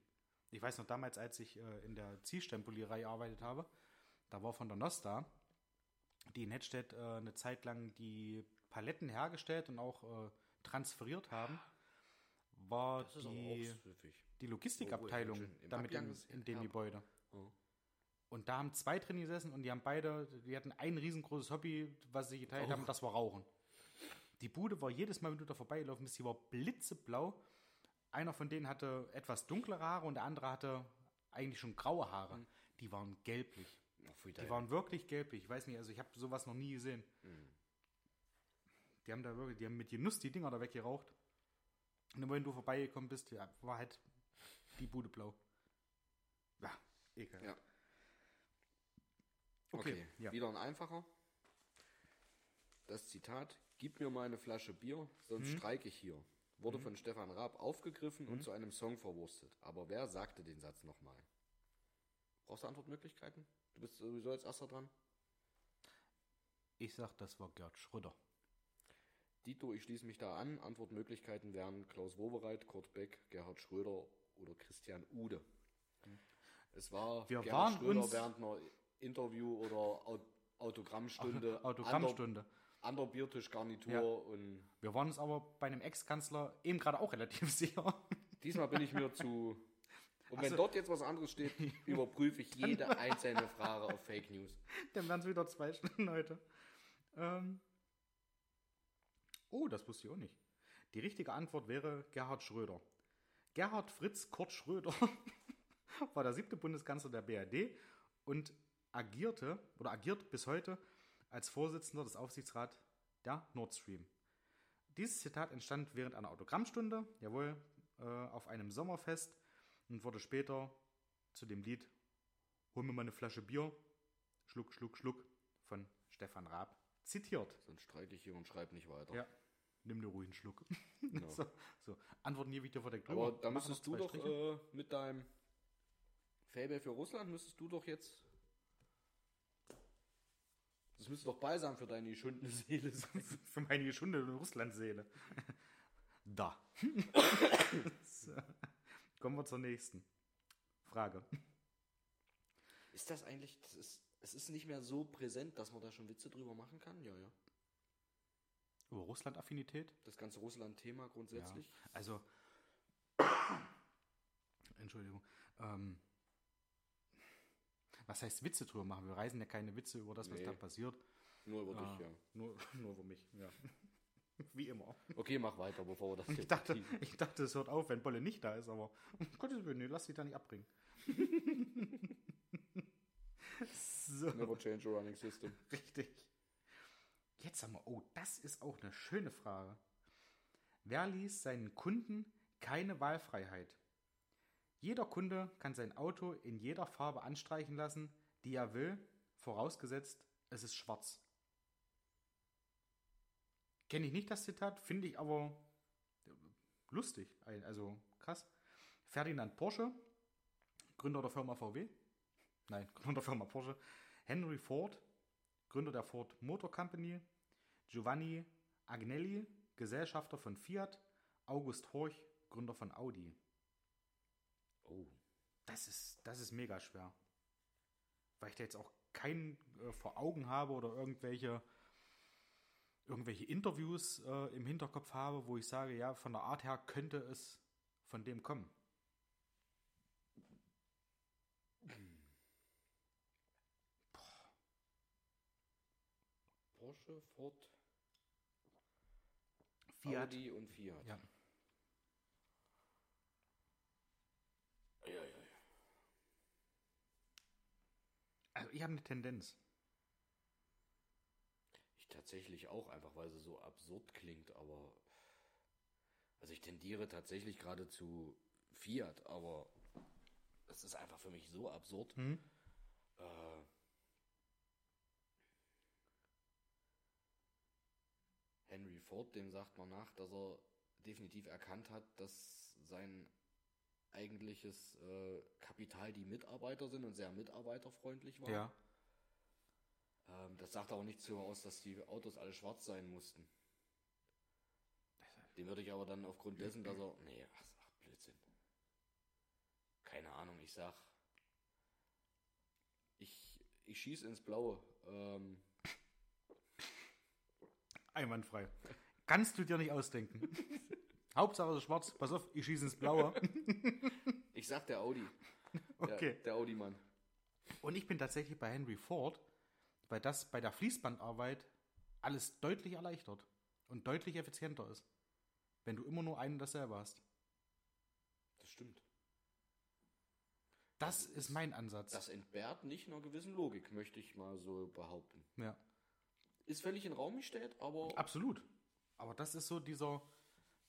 Ich weiß noch damals, als ich äh, in der Zielstempelierei gearbeitet habe, da war von der Nosta, die in Hedstedt äh, eine Zeit lang die Paletten hergestellt und auch äh, transferiert haben, war die, die Logistikabteilung Oh, damit in, in dem. Gebäude. Oh. Und da haben zwei drin gesessen und die haben beide, die hatten ein riesengroßes Hobby, was sie geteilt Oh. haben, das war Rauchen. Die Bude war jedes Mal, wenn du da vorbeigelaufen bist, die war blitzeblau. Einer von denen hatte etwas dunklere Haare und der andere hatte eigentlich schon graue Haare. Mhm. Die waren gelblich. Pfui, Die waren wirklich gelblich. Ich weiß nicht, also ich habe sowas noch nie gesehen. Mhm. Die haben da wirklich, die haben mit Genuss die Dinger da weggeraucht. Und wenn du vorbeigekommen bist, ja, war halt die Bude blau. Ja, ekel. Ja. Okay, Okay, ja. wieder ein einfacher. Das Zitat, gib mir mal eine Flasche Bier, sonst Mhm. streike ich hier, wurde von Stefan Raab aufgegriffen und zu einem Song verwurstet. Aber wer sagte den Satz nochmal? Brauchst du Antwortmöglichkeiten? Du bist sowieso als erster dran. Ich sag, das war Gerd Schröder. Dito, ich schließe mich da an. Antwortmöglichkeiten wären Klaus Wowereit, Kurt Beck, Gerhard Schröder oder Christian Ude. Es war Wir Gerhard waren Schröder uns- während einer Interview- oder Au- Autogrammstunde. Autogrammstunde. ander- anderer Biertischgarnitur Ja. und Wir waren uns aber bei einem Ex-Kanzler eben gerade auch relativ sicher. diesmal bin ich mir zu. Und wenn Also- dort jetzt was anderes steht, überprüfe ich jede einzelne Frage auf Fake News. Dann wären es wieder zwei Stunden heute. Ähm. Oh, das wusste ich auch nicht. Die richtige Antwort wäre Gerhard Schröder. Gerhard Fritz Kurt Schröder war der siebte Bundeskanzler der BRD und agierte oder agiert bis heute als Vorsitzender des Aufsichtsrats der Nord Stream. Dieses Zitat entstand während einer Autogrammstunde, jawohl, äh, auf einem Sommerfest und wurde später zu dem Lied Hol mir mal eine Flasche Bier, Schluck, Schluck, Schluck von Stefan Raab zitiert. Sonst streike ich hier und schreibe nicht weiter. Ja, nimm dir ruhig einen Schluck. Genau. so, so, Antworten hier wieder vor der Aber da müsstest du doch äh, mit deinem Faible für Russland, müsstest du doch jetzt. Das müsste doch Balsam für deine geschundene Seele sein. Für meine geschundene Russlandseele. Da. so. Kommen wir zur nächsten Frage. Ist das eigentlich, das ist, es ist nicht mehr so präsent, dass man da schon Witze drüber machen kann? Ja, ja. Über Russland-Affinität? Das ganze Russland-Thema grundsätzlich. Also, Entschuldigung. Ähm, was heißt Witze drüber machen? Wir reisen ja keine Witze über das, was Nee. da passiert. Nur über Ah, dich, ja. nur, nur über mich, ja. Wie immer. Okay, mach weiter, bevor wir das Ich dachte, vertiefen. ich dachte, es hört auf, wenn Bolle nicht da ist, aber um Gottes Willen, nee, lass dich da nicht abbringen. so, Never change a running system. richtig. Jetzt haben wir, oh, das ist auch eine schöne Frage. Wer ließ seinen Kunden keine Wahlfreiheit? Jeder Kunde kann sein Auto in jeder Farbe anstreichen lassen, die er will, vorausgesetzt, es ist schwarz. Kenne ich nicht das Zitat, finde ich aber lustig, also krass. Ferdinand Porsche, Gründer der Firma VW, nein, Gründer der Firma Porsche, Henry Ford, Gründer der Ford Motor Company, Giovanni Agnelli, Gesellschafter von Fiat, August Horch, Gründer von Audi. Oh. Das ist, das ist mega schwer. Weil ich da jetzt auch keinen äh, vor Augen habe oder irgendwelche, irgendwelche Interviews äh, im Hinterkopf habe, wo ich sage, ja, von der Art her könnte es von dem kommen. Porsche, Ford, Fiat. Audi und Fiat. Ja. Ja, ja, ja. Also ich habe eine Tendenz. Ich tatsächlich auch, einfach weil sie so absurd klingt, aber. Also ich tendiere tatsächlich gerade zu Fiat, aber es ist einfach für mich so absurd. Hm? Äh, Henry Ford, dem sagt man nach, dass er definitiv erkannt hat, dass sein eigentliches äh, Kapital die Mitarbeiter sind und sehr mitarbeiterfreundlich war. Ja. Ähm, das sagt aber nichts darüber aus, dass die Autos alle schwarz sein mussten. Dem würde ich aber dann aufgrund dessen, dass er. Nee, ach, ach Blödsinn. Keine Ahnung, ich sag. Ich, ich schieße ins Blaue. Ähm, Einwandfrei. Kannst du dir nicht ausdenken. Hauptsache es ist schwarz. Pass auf, ich schieße ins Blaue. ich sag der Audi. Der, Okay. der Audi-Mann. Und ich bin tatsächlich bei Henry Ford, weil das bei der Fließbandarbeit alles deutlich erleichtert und deutlich effizienter ist. Wenn du immer nur ein und dasselbe hast. Das stimmt. Das ist mein Ansatz. Das entbehrt nicht einer gewissen Logik, möchte ich mal so behaupten. ja, Ist völlig in den Raum gestellt, aber absolut. Aber das ist so dieser,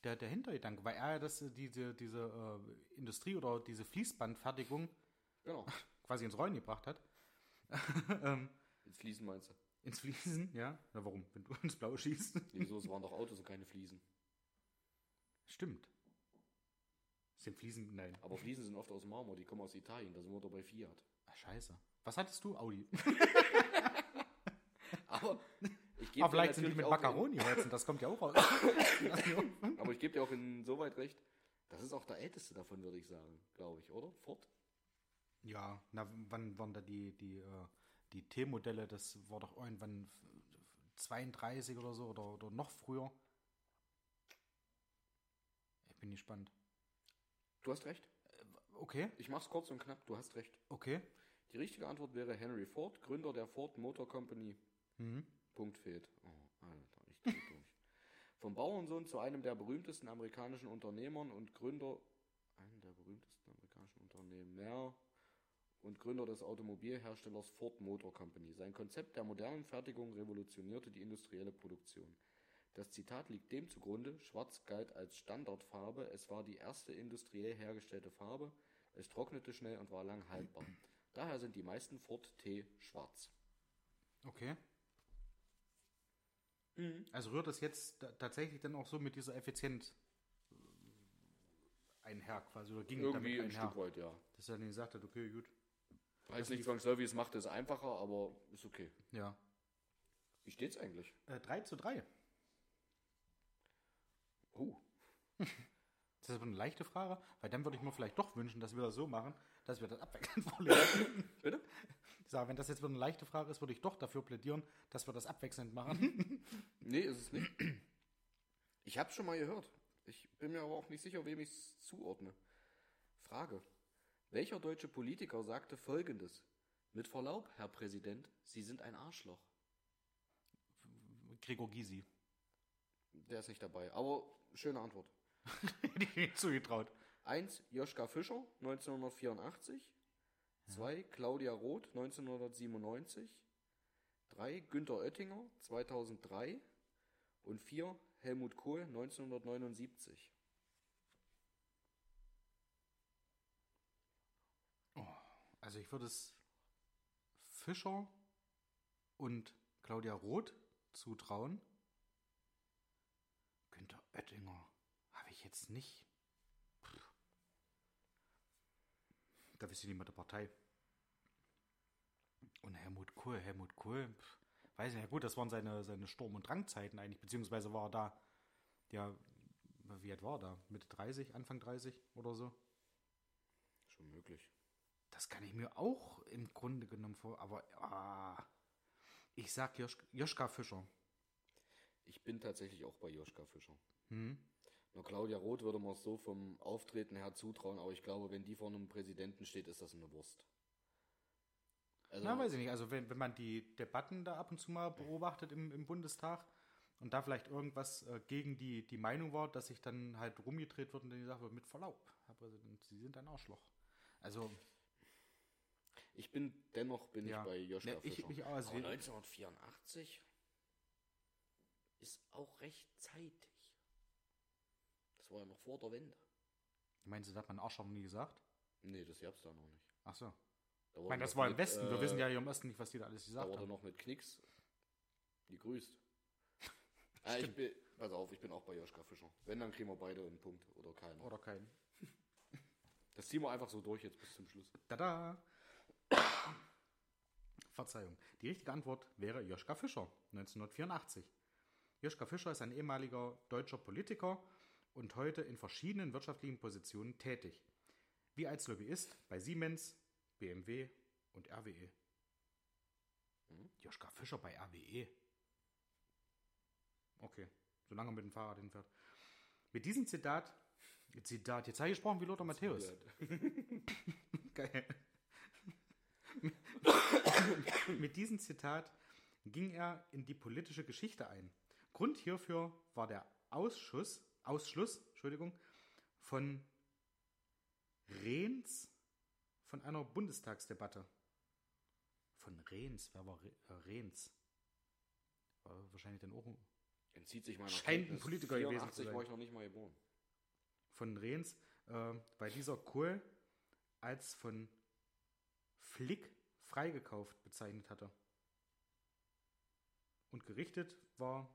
der, der Hintergedanke, weil er ja das, diese, diese äh, Industrie oder diese Fließbandfertigung genau. quasi ins Rollen gebracht hat. ähm, Ins Fliesen meinst du? ins Fließen, ja. Na warum? Wenn du ins Blaue schießt. Wieso? Es waren doch Autos und keine Fliesen. Stimmt. Sind Fliesen? Nein. Aber Fliesen sind oft aus Marmor, die kommen aus Italien, da sind wir doch bei Fiat. Ah, scheiße. Was hattest du? Audi. Aber ich gebe Aber vielleicht sind die mit Macaroni heizen, das kommt ja auch raus. Aber ich gebe dir auch insoweit recht, das ist auch der älteste davon, würde ich sagen, glaube ich, oder? Ford? ja, na, wann waren da die, die, äh, die T-Modelle? Das war doch irgendwann 32 oder so oder, oder noch früher. Ich bin gespannt. Du hast recht. Okay, Ich mach's kurz und knapp. Du hast recht. okay. Die richtige Antwort wäre Henry Ford, Gründer der Ford Motor Company. Mhm. Punkt fehlt. Oh, Alter, ich durch. Vom Bauernsohn zu einem der berühmtesten amerikanischen Unternehmern und Gründer, einem der berühmtesten amerikanischen Unternehmer und Gründer des Automobilherstellers Ford Motor Company. Sein Konzept der modernen Fertigung revolutionierte die industrielle Produktion. Das Zitat liegt dem zugrunde, schwarz galt als Standardfarbe, es war die erste industriell hergestellte Farbe, es trocknete schnell und war lang haltbar. Daher sind die meisten Ford T schwarz. Okay. Also rührt das jetzt ta- tatsächlich dann auch so mit dieser Effizienz äh, einher quasi oder ging Irgendwie ein damit einher? Stück weit, ja. Dass er dann gesagt hat, okay, gut. Heißt nicht zwangsläufig, es macht es einfacher, aber ist okay. Ja. Wie steht's eigentlich? Äh, 3 zu 3. Oh, Das ist aber eine leichte Frage, weil dann würde ich mir vielleicht doch wünschen, dass wir das so machen, dass wir das abwechselnd vorlesen. bitte? Ich sage, wenn das jetzt wieder eine leichte Frage ist, würde ich doch dafür plädieren, dass wir das abwechselnd machen. Nee, ist es nicht. Ich hab's schon mal gehört. Ich bin mir aber auch nicht sicher, wem ich's zuordne. Frage. Welcher deutsche Politiker sagte folgendes? Mit Verlaub, Herr Präsident, Sie sind ein Arschloch. Gregor Gysi. Der ist nicht dabei, aber schöne Antwort. Nicht zugetraut. 1. Joschka Fischer, 1984. 2. Claudia Roth, 1997. 3. Günter Oettinger, 2003. Und 4. Helmut Kohl, 1979. Also ich würde es Fischer und Claudia Roth zutrauen. Günter Oettinger habe ich jetzt nicht. Da wisst ihr nicht mehr der Partei. Und Helmut Kohl, Helmut Kohl, pff, weiß nicht, ja gut, das waren seine, seine Sturm- und Drangzeiten eigentlich, beziehungsweise war er da, ja, wie alt war er da? Mitte 30, Anfang 30 oder so? Schon möglich. Das kann ich mir auch im Grunde genommen vor, aber ah, ich sag Josch, Joschka Fischer. Ich bin tatsächlich auch bei Joschka Fischer. Hm? Nur Claudia Roth würde man es so vom Auftreten her zutrauen, aber ich glaube, wenn die vor einem Präsidenten steht, ist das eine Wurst. Also, Na, weiß ich nicht. Also wenn, wenn man die Debatten da ab und zu mal beobachtet im, im Bundestag und da vielleicht irgendwas äh, gegen die, die Meinung war, dass sich dann halt rumgedreht wird und dann gesagt wird, mit Verlaub, Herr Präsident, Sie sind ein Arschloch. Also, ich bin, dennoch bin Ja. ich bei Joschka Ne, ich- Fischer. ich auch, also aber wir- 1984 ist auch recht zeitig. Das war ja noch vor der Wende. meinst du, das hat man Arschloch nie gesagt? Nee, das gab's da noch nicht. Ach so. Da Ich wurde meine, das war im Westen. Wir äh, wissen ja hier im Osten nicht, was die da alles Da gesagt wurde haben. noch mit Knicks gegrüßt. äh, ich bin, pass auf, ich bin auch bei Joschka Fischer. Wenn, dann kriegen wir beide einen Punkt oder keinen. Oder kein. Das ziehen wir einfach so durch jetzt bis zum Schluss. Tada! Verzeihung. Die richtige Antwort wäre Joschka Fischer, 1984. Joschka Fischer ist ein ehemaliger deutscher Politiker und heute in verschiedenen wirtschaftlichen Positionen tätig. Wie als Lobbyist bei Siemens, BMW und RWE. Joschka Fischer bei RWE. Okay, solange er mit dem Fahrrad hinfährt. Mit diesem Zitat, Zitat, jetzt habe ich gesprochen wie Lothar Matthäus. Geil. Mit diesem Zitat ging er in die politische Geschichte ein. Grund hierfür war der Ausschuss, Ausschluss Entschuldigung, von Rehns von einer Bundestagsdebatte. Von Rehns, wer war äh, Rehns? War wahrscheinlich dann auch ein- Entzieht sich meiner Scheint ein. Politiker gewesen 84 zu sein. war ich noch nicht mal geboren. von Rehns, äh, weil dieser Kohl als von Flick freigekauft bezeichnet hatte. Und gerichtet war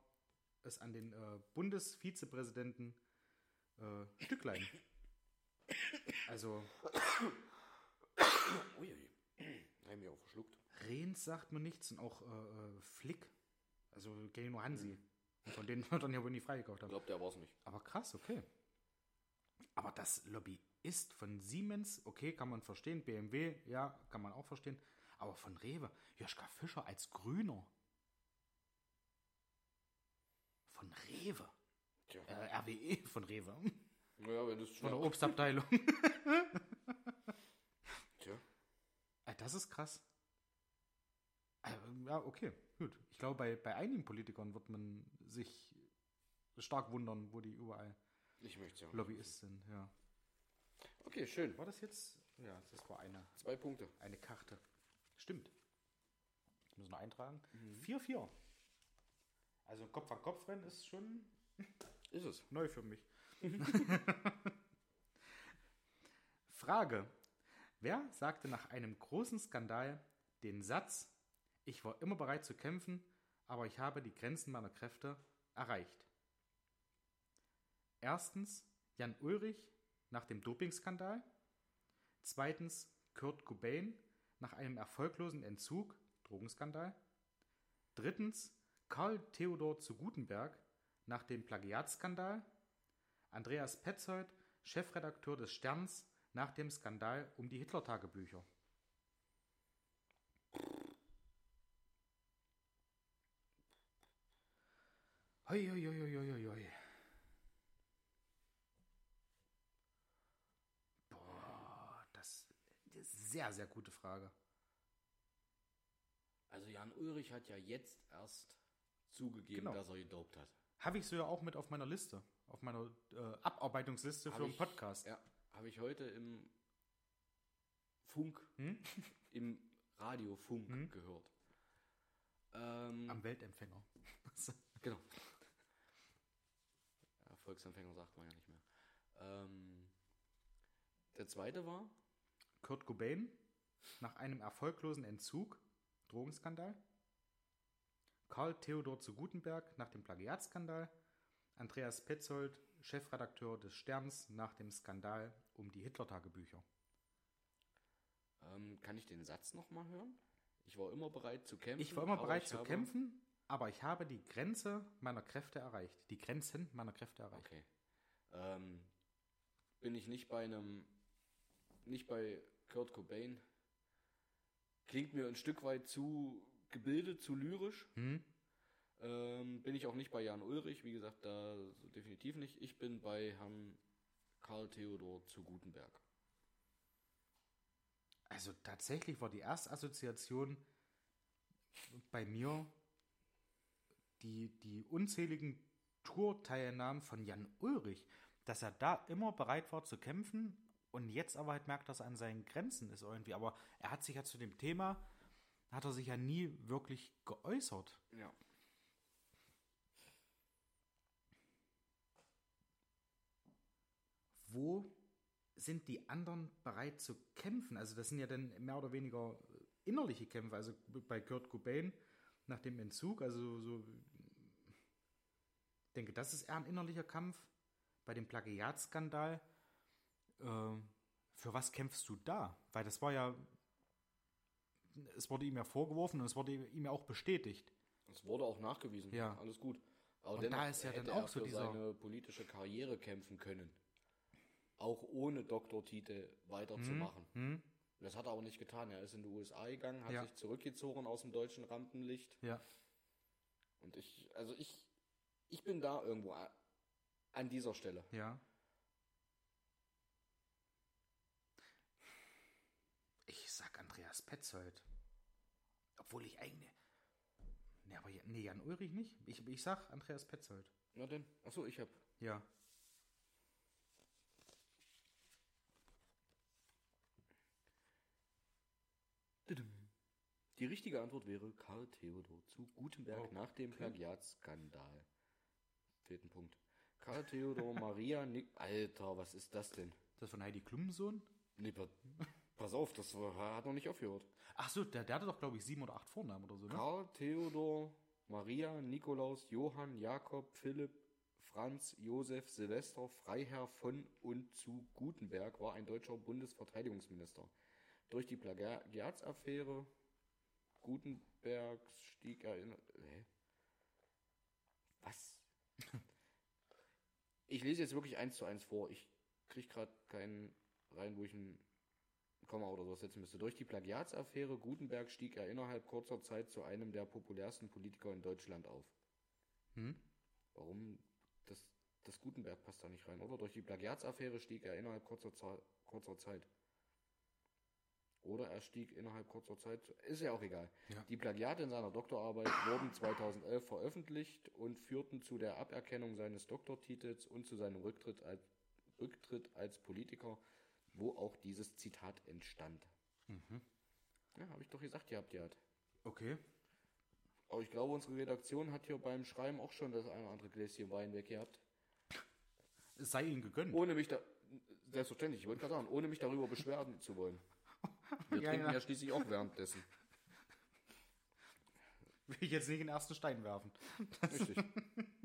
es an den äh, Bundesvizepräsidenten äh, Stücklein. Also Uiui. Haben wir auch verschluckt. Rehns sagt mir nichts und auch äh, äh, Flick. Also kenne ich nur Hansi. Und von denen wird dann ja wohl nie freigekauft Ich haben. glaube, der war's nicht. Aber krass, okay. Aber das Lobbyist von Siemens, okay, kann man verstehen. BMW, ja, kann man auch verstehen. Aber von Rewe, Joschka Fischer als Grüner. Rewe. Tja. Äh, RWE von Rewe. Naja, wenn du es Von der. Obstabteilung. Tja. Äh, das ist krass. Äh, Ja, okay, gut. Ich glaube, bei, bei einigen Politikern wird man sich stark wundern, wo die überall Ich möchte ja. Lobbyisten sind. Ja. Okay, schön. War das jetzt? Ja, das war eine, Zwei Punkte. eine Karte. Stimmt. Müssen wir eintragen. 4-4. Also Kopf an Kopf rennen ist schon Ist es. neu für mich. Frage. Wer sagte nach einem großen Skandal den Satz, ich war immer bereit zu kämpfen, aber ich habe die Grenzen meiner Kräfte erreicht? Erstens Jan Ulrich nach dem Dopingskandal. Zweitens Kurt Cobain nach einem erfolglosen Entzug, Drogenskandal. Drittens Karl Theodor zu Gutenberg nach dem Plagiatskandal. Andreas Petzold, Chefredakteur des Sterns, nach dem Skandal um die Hitler-Tagebücher. Hoi, hoi, hoi, hoi, hoi, hoi. Boah, das ist eine sehr, sehr gute Frage. Also Jan Ulrich hat ja jetzt erst zugegeben, Genau. dass er gedopt hat. Habe ich so ja auch mit auf meiner Liste, auf meiner äh, Abarbeitungsliste Hab für einen ich- Podcast. Ja, habe ich heute im Funk, Hm? im Radiofunk Hm? gehört. Ähm, Am Weltempfänger. Genau. Ja, Volksempfänger sagt man ja nicht mehr. Ähm, der zweite war, Kurt Cobain nach einem erfolglosen Entzug, Drogenskandal. Karl Theodor zu Gutenberg nach dem Plagiatskandal. Andreas Petzold, Chefredakteur des Sterns nach dem Skandal um die Hitler-Tagebücher. ähm, kann ich den Satz nochmal hören? Ich war immer bereit zu kämpfen. Ich war immer bereit zu kämpfen, aber ich habe die Grenze meiner Kräfte erreicht. Die Grenzen meiner Kräfte erreicht. Okay. Ähm, bin ich nicht bei einem, nicht bei Kurt Cobain. Klingt mir ein Stück weit zu gebildet, zu lyrisch. Hm? Ähm, bin ich auch nicht bei Jan Ulrich, wie gesagt, da so definitiv nicht. Ich bin bei Herrn Karl Theodor zu Gutenberg. Also tatsächlich war die erste Assoziation bei mir die, die unzähligen Tourteilnahmen von Jan Ulrich, dass er da immer bereit war zu kämpfen und jetzt aber halt merkt, dass er an seinen Grenzen ist irgendwie. Aber er hat sich ja zu dem Thema, hat er sich ja nie wirklich geäußert. Ja. Wo sind die anderen bereit zu kämpfen? Also das sind ja dann mehr oder weniger innerliche Kämpfe. Also bei Kurt Cobain nach dem Entzug, also so, ich denke, das ist eher ein innerlicher Kampf. Bei dem Plagiatskandal, äh, für was kämpfst du da? Weil das war ja, es wurde ihm ja vorgeworfen und es wurde ihm ja auch bestätigt. Es wurde auch nachgewiesen. Ja. Alles gut. Aber Und da ist ja hätte dann er auch so dieser- seine politische Karriere kämpfen können. Auch ohne Doktortitel weiterzumachen. Hm? Das hat er aber nicht getan. Er ist in die USA gegangen, hat Ja. sich zurückgezogen aus dem deutschen Rampenlicht. Ja. Und ich, also ich, ich bin da irgendwo an dieser Stelle. Ja. Ich sag Andreas Petzold. Obwohl ich eigentlich. Nee, aber nee, Jan Ulrich nicht. Ich, ich sag Andreas Petzold. Na denn, achso, ich hab. Ja. Die richtige Antwort wäre Karl Theodor zu Gutenberg Oh, nach dem Plagiatskandal. Ein Punkt. Karl Theodor Maria Nick. Alter, was ist das denn? Das von Heidi Klum Sohn? Nee, pass auf, das war, hat noch nicht aufgehört. Ach so, der, der hatte doch, glaube ich, sieben oder acht Vornamen oder so, ne? Karl Theodor Maria Nikolaus Johann Jakob Philipp Franz Josef Silvester Freiherr von und zu Gutenberg war ein deutscher Bundesverteidigungsminister. Durch die Plagiatsaffäre Gutenbergs stieg er in. Hä? Was? Ich lese jetzt wirklich eins zu eins vor. Ich kriege gerade keinen rein, wo ich ein Komma oder sowas setzen müsste. Durch die Plagiatsaffäre Gutenberg stieg er innerhalb kurzer Zeit zu einem der populärsten Politiker in Deutschland auf. Hm? Warum das, das Gutenberg passt da nicht rein, oder? Durch die Plagiatsaffäre stieg er innerhalb kurzer, kurzer Zeit. Oder er stieg innerhalb kurzer Zeit, ist ja auch egal. Ja. Die Plagiate in seiner Doktorarbeit wurden 2011 veröffentlicht und führten zu der Aberkennung seines Doktortitels und zu seinem Rücktritt als, Rücktritt als Politiker, wo auch dieses Zitat entstand. Ja, habe ich doch gesagt, ihr habt hat. Okay. Aber ich glaube, unsere Redaktion hat hier beim Schreiben auch schon das eine oder andere Gläschen Wein weggehabt. Es sei ihnen gegönnt. Ohne mich da. Selbstverständlich, ich wollte gerade sagen, ohne mich darüber beschweren zu wollen. Wir Ja, trinken ja. ja schließlich auch währenddessen. Will ich jetzt nicht den ersten Stein werfen. Richtig.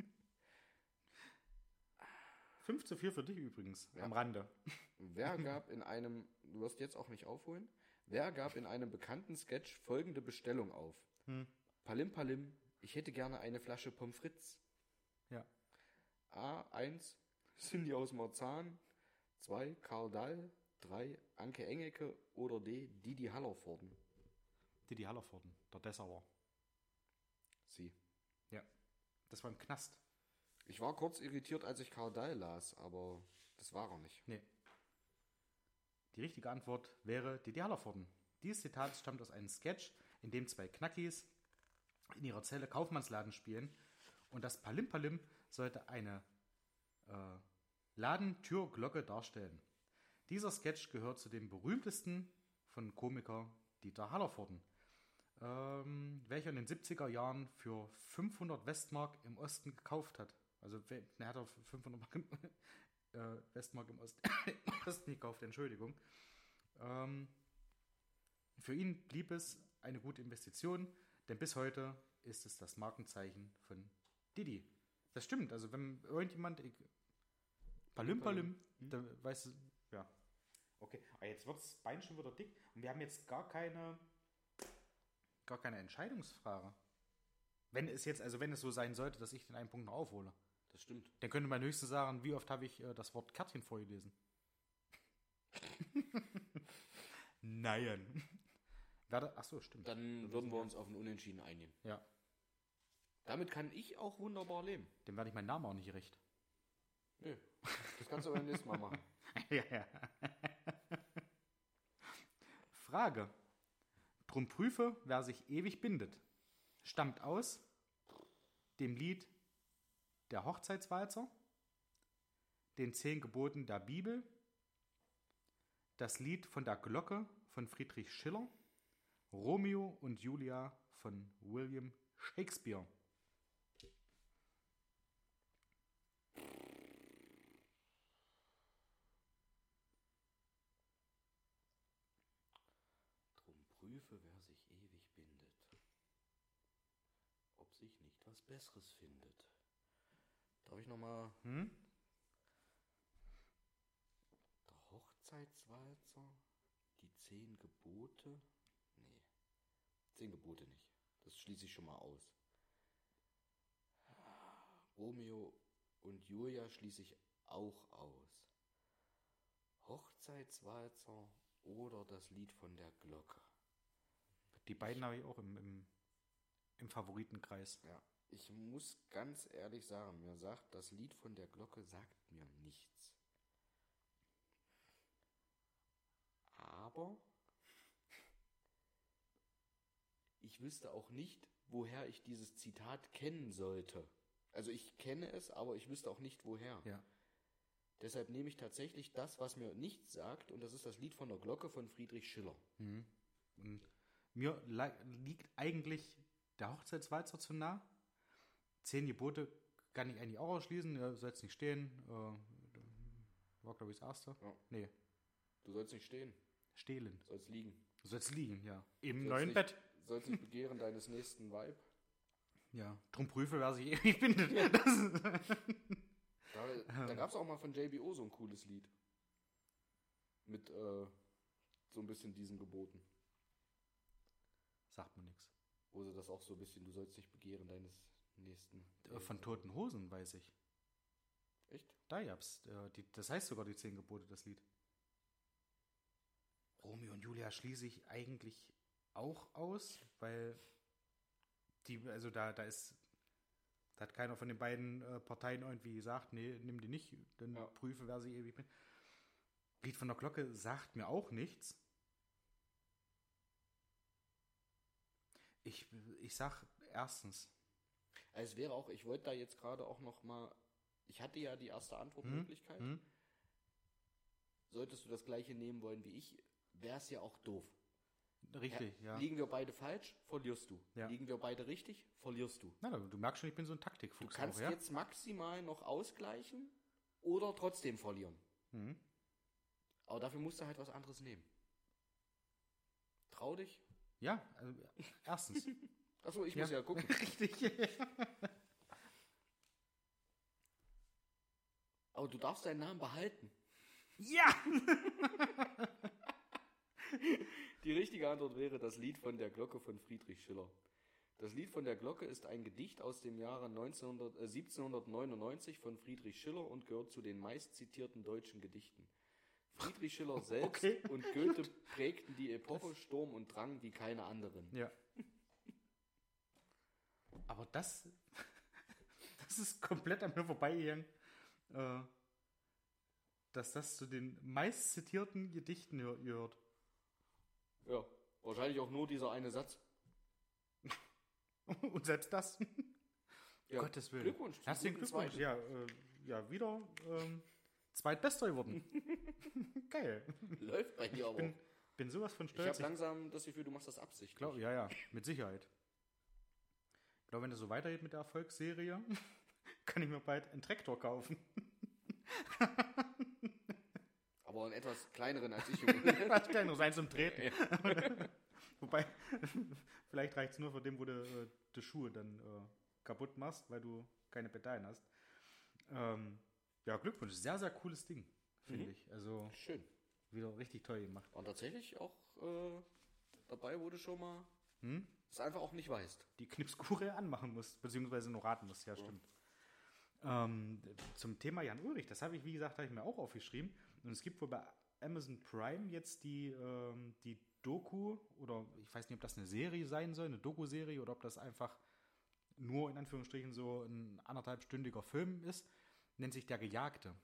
5 zu 4 für dich übrigens. Ja. Am Rande. Wer gab in einem, du wirst jetzt auch nicht aufholen, wer gab in einem bekannten Sketch folgende Bestellung auf? Hm. Palim Palim, ich hätte gerne eine Flasche Pommes frites. Ja. A1, Cindy aus Marzahn. 2, Karl Dahl. 3, Anke Engecke. Oder D, Didi Hallervorden. Didi Hallervorden, der Dessauer. Sie. Das war im Knast. Ich war kurz irritiert, als ich Karl Dahl las, aber das war er nicht. Nee. Die richtige Antwort wäre Didi Hallervorden. Dieses Zitat stammt aus einem Sketch, in dem zwei Knackis in ihrer Zelle Kaufmannsladen spielen und das Palim Palim sollte eine äh, Ladentürglocke darstellen. Dieser Sketch gehört zu den berühmtesten von Komiker Dieter Hallervorden, ähm, welcher in den 70er Jahren für 500 Westmark im Osten gekauft hat. Also er hat er für 500 Mark im, äh, Westmark im Osten, Osten gekauft, Entschuldigung. Ähm, für ihn blieb es eine gute Investition, denn bis heute ist es das Markenzeichen von Didi. Das stimmt, also wenn irgendjemand ich, Palim Palim, dann weißt du, ja. Okay, aber jetzt wird das Bein schon wieder dick und wir haben jetzt gar keine gar keine Entscheidungsfrage. Wenn es jetzt, also wenn es so sein sollte, dass ich den einen Punkt noch aufhole, Das stimmt. dann könnte man höchstens sagen, wie oft habe ich äh, das Wort Kärtchen vorgelesen? Nein. Werde, ach so, stimmt. Dann würden wir uns auf ein Unentschieden einigen. Ja, Damit kann ich auch wunderbar leben. dann werde ich meinen Namen auch nicht recht. Nö. Das kannst du beim nächsten Mal machen. ja, ja. Frage. Drum prüfe, wer sich ewig bindet. Stammt aus dem Lied Der Hochzeitswalzer, den zehn Geboten der Bibel, das Lied von der Glocke von Friedrich Schiller, Romeo und Julia von William Shakespeare. Drum prüfe, wer sich ewig bindet, ob sich nicht was Besseres findet. Darf ich nochmal... Hm? Der Hochzeitswalzer, die zehn Gebote... Nee, zehn Gebote nicht. Das schließe ich schon mal aus. Romeo und Julia schließe ich auch aus. Hochzeitswalzer oder das Lied von der Glocke. Die beiden habe ich auch im, im, im Favoritenkreis. Ja, ich muss ganz ehrlich sagen, mir sagt das Lied von der Glocke sagt mir nichts. Aber ich wüsste auch nicht, woher ich dieses Zitat kennen sollte. Also ich kenne es, aber ich wüsste auch nicht woher. Ja. Deshalb nehme ich tatsächlich das, was mir nichts sagt, und das ist das Lied von der Glocke von Friedrich Schiller. Mhm. Und mir li- liegt eigentlich der Hochzeitswalzer zu nah. Zehn Gebote kann ich eigentlich auch ausschließen. Ja, soll jetzt nicht stehen. Äh, war, glaube ich, das erste. Ja. Nee, Du sollst nicht stehen, stehlen. sollst liegen. Du sollst liegen, ja. Im Sollst neuen nicht- Bett. Sollst nicht begehren deines nächsten Weib. Ja. Drum prüfe, wer sich ewig bindet. Das, Da, da gab es auch mal von JBO so ein cooles Lied. Mit äh, so ein bisschen diesen Geboten. sagt mir nichts. Wo sie das auch so ein bisschen, du sollst nicht begehren deines nächsten. Äh, Von Toten Hosen weiß ich. Echt? Da gab's, äh, die, das heißt sogar die zehn Gebote, das Lied. Romeo und Julia schließe ich eigentlich auch aus, weil die, also da, da ist, Da hat keiner von den beiden äh, Parteien irgendwie gesagt, nee, nimm die nicht, dann Ja. prüfe, wer sie ewig mit. Lied von der Glocke sagt mir auch nichts. Ich, ich sag erstens, Also es wäre auch, ich wollte da jetzt gerade auch noch mal, ich hatte ja die erste Antwortmöglichkeit. hm? Solltest du das gleiche nehmen wollen wie ich, wäre es ja auch doof. richtig, ja. Liegen wir beide falsch, verlierst du. Ja. Liegen wir beide richtig, verlierst du. Na, du merkst schon, ich bin so ein Du Taktikfuchs kannst auch, ja? jetzt maximal noch ausgleichen oder trotzdem verlieren. Mhm. Aber dafür musst du halt was anderes nehmen. Trau dich. Ja, also, erstens. Achso, ich Ja. muss ja gucken. richtig. Aber du darfst deinen Namen behalten. ja! Die richtige Antwort wäre das Lied von der Glocke von Friedrich Schiller. Das Lied von der Glocke ist ein Gedicht aus dem Jahre 1900, äh, 1799 von Friedrich Schiller und gehört zu den meistzitierten deutschen Gedichten. Friedrich Schiller selbst Okay. und Goethe prägten die Epoche Sturm und Drang wie keine anderen. Ja. Aber das, das ist komplett an mir vorbeigegangen, äh, dass das zu den meist zitierten Gedichten gehör- gehört. Ja, wahrscheinlich auch nur dieser eine Satz. Und selbst das. Ja, Gottes Willen. Glückwunsch. Herzlichen Glückwunsch. Zweiten. Ja, äh, ja, wieder ähm, zweitbester geworden. Geil. Läuft bei dir aber. Bin, bin sowas von ich stolz. habe langsam das Gefühl, du machst das absichtlich. glaub, ja, ja, mit Sicherheit. Ich glaube, wenn das so weitergeht mit der Erfolgsserie, kann ich mir bald einen Traktor kaufen. Aber einen etwas kleineren als ich. Kann nur sein zum Treten. Wobei, vielleicht reicht es nur für den, wo du äh, die Schuhe dann äh, kaputt machst, weil du keine Pedalen hast. Ähm, ja, Glückwunsch. Sehr, sehr cooles Ding, finde Mhm. ich. Also Schön. wieder richtig toll gemacht. Und tatsächlich auch äh, dabei wurde schon mal, Hm? Es einfach auch nicht weißt. Die Knipskure anmachen musst, beziehungsweise nur raten musst. Ja, stimmt. Ähm, zum Thema Jan Ulrich, das habe ich, wie gesagt, habe ich mir auch aufgeschrieben. Und es gibt wohl bei Amazon Prime jetzt die, ähm, die Doku, oder ich weiß nicht, ob das eine Serie sein soll, eine Doku-Serie, oder ob das einfach nur in Anführungsstrichen so ein anderthalbstündiger Film ist, nennt sich Der Gejagte.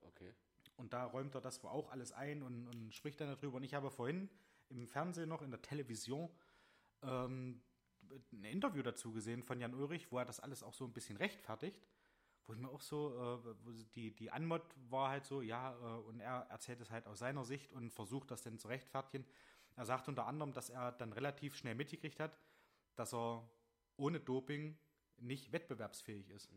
Okay. Und da räumt er das wohl auch alles ein und, und spricht dann darüber. Und ich habe vorhin im Fernsehen noch, in der Television, ähm, ein Interview dazu gesehen von Jan Ulrich, wo er das alles auch so ein bisschen rechtfertigt. Wo ich mir auch so, äh, die, die Anmod war halt so, ja, äh, und er erzählt es halt aus seiner Sicht und versucht das dann zu rechtfertigen. Er sagt unter anderem, dass er dann relativ schnell mitgekriegt hat, dass er ohne Doping nicht wettbewerbsfähig ist.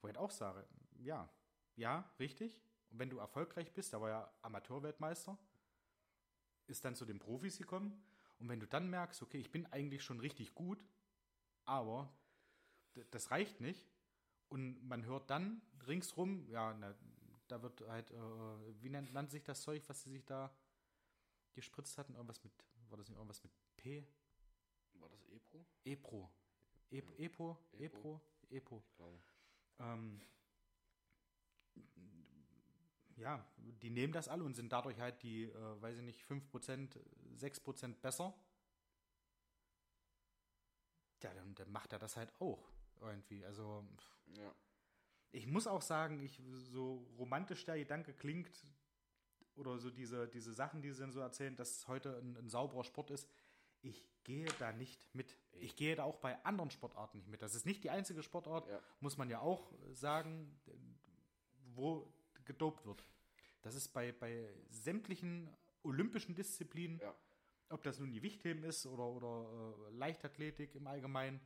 Wo ich halt auch sage, ja, ja, richtig. Und wenn du erfolgreich bist, da war ja Amateurweltmeister, ist dann zu den Profis gekommen. Und wenn du dann merkst, okay, ich bin eigentlich schon richtig gut, aber das reicht nicht. Und man hört dann ringsrum, ja, na, da wird halt, äh, wie nennt, nannte sich das Zeug, was sie sich da gespritzt hatten? Irgendwas mit, war das nicht irgendwas mit P? War das Epro? Epro. Ep, Epo, Epro, Epo. Ich glaube. Ähm, ja, die nehmen das alle und sind dadurch halt die, äh, weiß ich nicht, 5%, 6% besser. Ja, dann, dann macht er das halt auch irgendwie. Also. Ja. ich muss auch sagen, ich, so romantisch der Gedanke klingt, oder so diese, diese Sachen, die sie dann so erzählen, dass es heute ein, ein sauberer Sport ist, ich gehe da nicht mit. Ich gehe da auch bei anderen Sportarten nicht mit. Das ist nicht die einzige Sportart, Ja. muss man ja auch sagen, wo gedopt wird. Das ist bei, bei sämtlichen olympischen Disziplinen, Ja. ob das nun die Wichtheben ist oder, oder äh, Leichtathletik im Allgemeinen,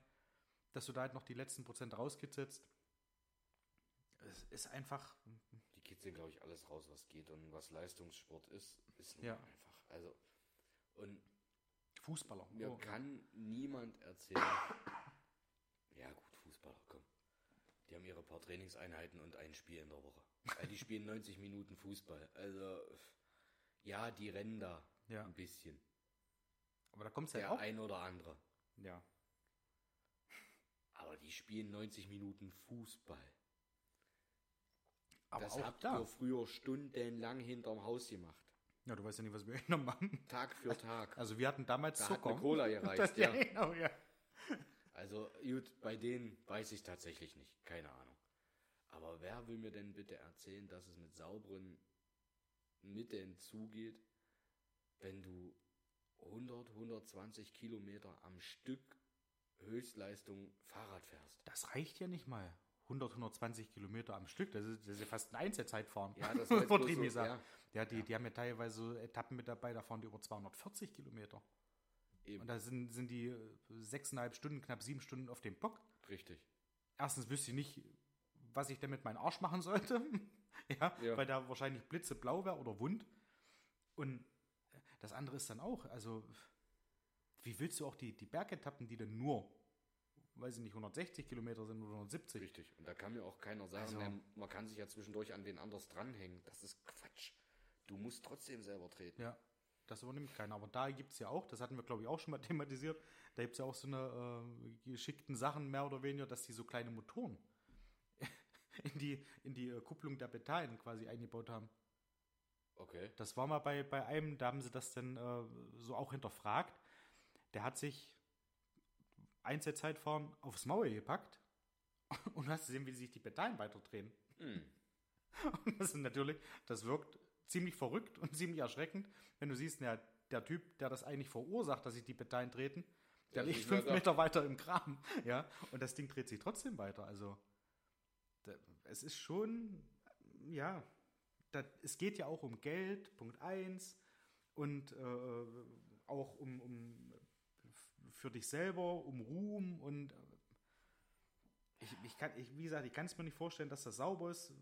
dass du da halt noch die letzten Prozent rauskitzelst. Es ist einfach, Die kitzeln, glaube ich, alles raus, was geht. Und was Leistungssport ist, ist Ja. einfach. Also, und Fußballer. mir Oh, kann niemand erzählen. Ja, gut, Fußballer, komm. Die haben ihre paar Trainingseinheiten und ein Spiel in der Woche. Weil die spielen 90 Minuten Fußball. Also, ja, die rennen da Ja. ein bisschen. Aber da kommt es Der auch. ein oder andere. Ja. Aber die spielen 90 Minuten Fußball. Aber das auch habt da. ihr früher stundenlang hinterm Haus gemacht. Ja, du weißt ja nicht, was wir genommen haben. Tag für Tag. Also wir hatten damals Da hat Zucker. eine Cola gereicht, ja. ja, genau, ja. Also gut, bei denen weiß ich tatsächlich nicht. Keine Ahnung. Aber wer will mir denn bitte erzählen, dass es mit sauberen Mitteln zugeht, wenn du 100, 120 Kilometer am Stück Höchstleistung Fahrrad fährst? Das reicht ja nicht mal. 100, 120 Kilometer am Stück, das ist, das ist ja fast ein Einzelzeitfahren. Ja, das bloß Übertrieben gesagt. ja. Ja, die, die haben ja teilweise Etappen mit dabei, da fahren die über 240 Kilometer. Eben. Und da sind, sind die sechseinhalb Stunden, knapp sieben Stunden auf dem Bock. Richtig. Erstens wüsste ich nicht, was ich denn mit meinem Arsch machen sollte. ja, Ja. weil da wahrscheinlich blitzeblau wäre oder wund. Und das andere ist dann auch, also, wie willst du auch die, die Bergetappen, die dann nur, weiß ich nicht, 160 Kilometer sind oder 170? Richtig. Und da kann mir auch keiner sagen, Also- na, man kann sich ja zwischendurch an wen anders dranhängen. Das ist Quatsch. Du musst trotzdem selber treten. Ja, das übernimmt keiner. Aber da gibt es ja auch, das hatten wir glaube ich auch schon mal thematisiert, da gibt es ja auch so eine äh, geschickten Sachen mehr oder weniger, dass die so kleine Motoren in die, in die äh, Kupplung der Pedalen quasi eingebaut haben. Okay. Das war mal bei, bei einem, da haben sie das dann äh, so auch hinterfragt. Der hat sich Einzelzeitfahren aufs Maul gepackt und hast gesehen, wie sich die Pedalen weiterdrehen. Hm. Und das ist natürlich, das wirkt ziemlich verrückt und ziemlich erschreckend, wenn du siehst, ja, der Typ, der das eigentlich verursacht, dass sich die Pedalen treten, der Der ist liegt fünf. Meter weiter im Kram, ja, und das Ding dreht sich trotzdem weiter. Also, es ist schon, ja, da, es geht ja auch um Geld, Punkt eins, und äh, auch um, um für dich selber, um Ruhm und äh, ich, ich kann, ich, wie gesagt, ich kann es mir nicht vorstellen, dass das sauber ist.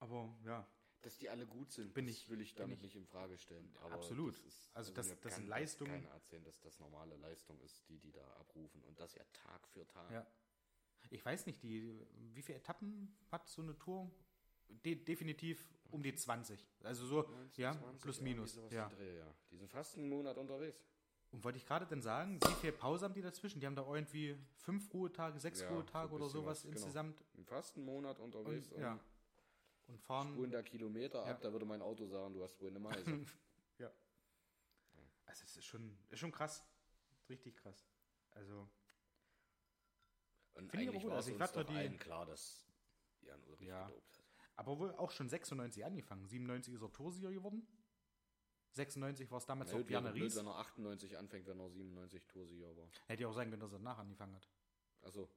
Aber ja, Dass die alle gut sind, Bin das ich- will ich damit ich- nicht in Frage stellen. Aber Absolut. ist- Also das- mir das kann sind Leistungen- keiner erzählen, dass das normale Leistung ist, die die da abrufen. Und das ja Tag für Tag. ja. Ich weiß nicht, die, wie viele Etappen hat so eine Tour? De definitiv um die 20. Also so, 19, ja, 20, plus minus. Ja. Dreh, ja. Die sind fast einen Monat unterwegs. Und wollte ich gerade dann sagen, wie viel Pause haben die dazwischen? Die haben da irgendwie fünf Ruhetage, sechs Ja, Ruhetage so oder sowas was, genau. insgesamt Fast einen Monat unterwegs und, ja. und fahren. spulen da Kilometer ab. Da würde mein Auto sagen, du hast wohl eine Meise. Ja. Also es ist schon, ist schon krass. Richtig krass. Also, Und Finde eigentlich gut. war Also es ich uns doch die- allen klar, dass Jan Ulrich Ja. gedopt hat. aber wohl auch schon 96 angefangen. 97 ist er Toursieger geworden. 96 war es damals Na auch Bjarne Ries. wenn er 98 anfängt, wenn er 97 Toursieger war. Hätte ja auch sein können, dass er danach angefangen hat. Also,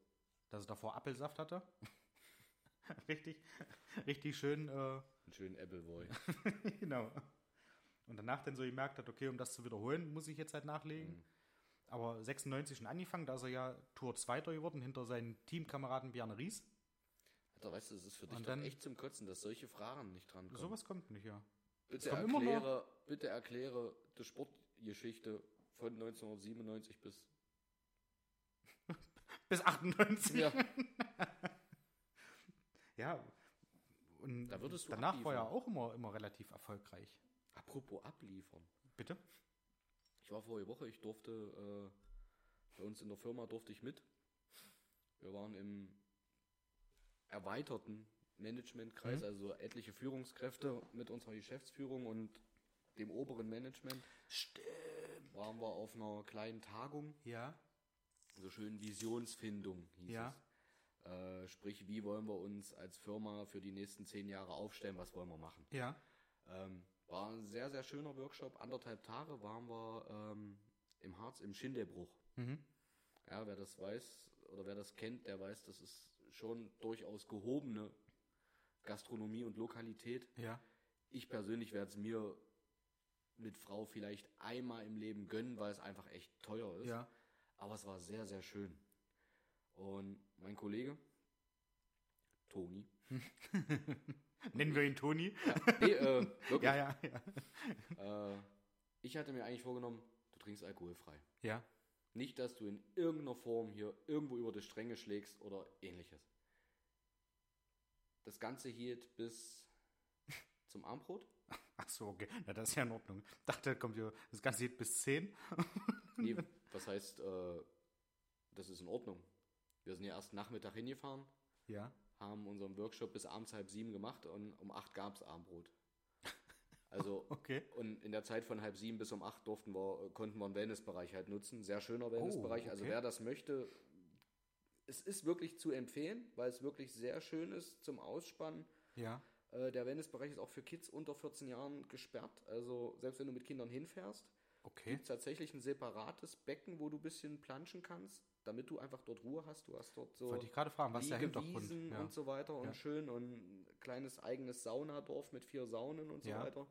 Dass er davor Apfelsaft hatte. richtig, richtig schön, äh, einen schönen Appleboy. genau. Und danach dann so gemerkt hat, okay, um das zu wiederholen, muss ich jetzt halt nachlegen. Mhm. Aber 96 schon angefangen, da ist er ja Tour Zweiter geworden, hinter seinen Teamkameraden Bjarne Ries. Alter, weißt du, es ist für dich dann- echt zum Kotzen, dass solche Fragen nicht dran kommen. Sowas kommt nicht, ja. bitte, erkläre, bitte erkläre die Sportgeschichte von 1997 bis... Bis 98. Ja, Ja. Und Da würdest du danach war er abliefern. auch immer, immer relativ erfolgreich. apropos abliefern. Bitte? Ich war vorige Woche, ich durfte, äh, bei uns in der Firma durfte ich mit. Wir waren im erweiterten Managementkreis, Mhm. also etliche Führungskräfte mit unserer Geschäftsführung und dem oberen Management. Stimmt. Waren wir auf einer kleinen Tagung, Ja. so schön Visionsfindung hieß Ja. es. Äh, sprich, wie wollen wir uns als Firma für die nächsten zehn Jahre aufstellen, was wollen wir machen. Ja. Ähm, war ein sehr, sehr schöner Workshop. Anderthalb Tage waren wir ähm, im Harz im Schindebruch. Mhm. Ja, wer das weiß oder wer das kennt, der weiß, das ist schon durchaus gehobene Gastronomie und Lokalität. Ja. Ich persönlich werde es mir mit Frau vielleicht einmal im Leben gönnen, weil es einfach echt teuer ist. Ja. Aber es war sehr, sehr schön. Und mein Kollege, Toni, Nennen wir ihn Toni. nee, äh, wirklich, Ja, ja, ja. Äh, ich hatte mir eigentlich vorgenommen, du trinkst alkoholfrei. Ja. Nicht, dass du in irgendeiner Form hier irgendwo über die Stränge schlägst oder ähnliches. Das Ganze hielt bis zum Armbrot. Ach so, okay. Na, das ist ja in Ordnung. Dachte, kommt hier, das Ganze geht bis 10. Nee, was heißt, äh, das ist in Ordnung. Wir sind ja erst Nachmittag hingefahren, Ja. Haben unseren Workshop bis abends halb sieben gemacht und um acht gab es Armbrot. Also, Okay. und in der Zeit von halb sieben bis um acht durften wir, konnten wir einen Wellnessbereich halt nutzen. Sehr schöner Wellnessbereich. Also okay. wer das möchte, es ist wirklich zu empfehlen, weil es wirklich sehr schön ist zum Ausspannen. Ja. Äh, der Wellnessbereich ist auch für Kids unter 14 Jahren gesperrt. Also selbst wenn du mit Kindern hinfährst, Okay. gibt tatsächlich ein separates Becken, wo du ein bisschen planschen kannst, damit du einfach dort Ruhe hast. Du hast dort so Wollte ich gerade fragen, was der Hintergrund? Ja. und so weiter und Ja. schön und ein kleines eigenes Saunadorf mit vier Saunen und so Ja. weiter.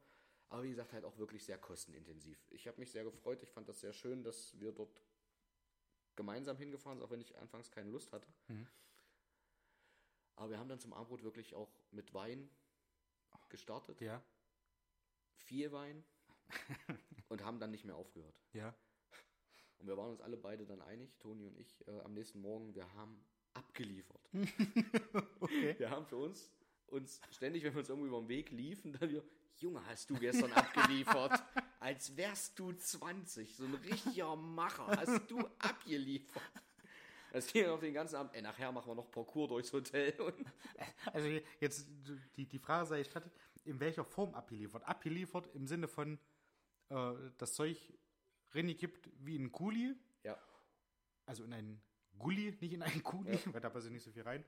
Aber wie gesagt, halt auch wirklich sehr kostenintensiv. Ich habe mich sehr gefreut. Ich fand das sehr schön, dass wir dort gemeinsam hingefahren sind, auch wenn ich anfangs keine Lust hatte. Mhm. Aber wir haben dann zum Abendbrot wirklich auch mit Wein gestartet. Ja. Viel Wein. und haben dann nicht mehr aufgehört. Ja. Und wir waren uns alle beide dann einig, Toni und ich, äh, am nächsten Morgen, wir haben abgeliefert. Okay. Wir haben für uns, uns ständig, wenn wir uns irgendwie über den Weg liefen, dann wieder, Junge, hast du gestern abgeliefert? Als wärst du 20, so ein richtiger Macher, hast du abgeliefert. Das ging auf den ganzen Abend, ey, nachher machen wir noch Parcours durchs Hotel. Also jetzt die, die Frage sei gestattet, in welcher Form abgeliefert? Abgeliefert im Sinne von äh, das Zeug gibt wie ein Kuli, ja, also in einen Gulli, nicht in einen Kuli, weil da passt ja nicht so viel rein.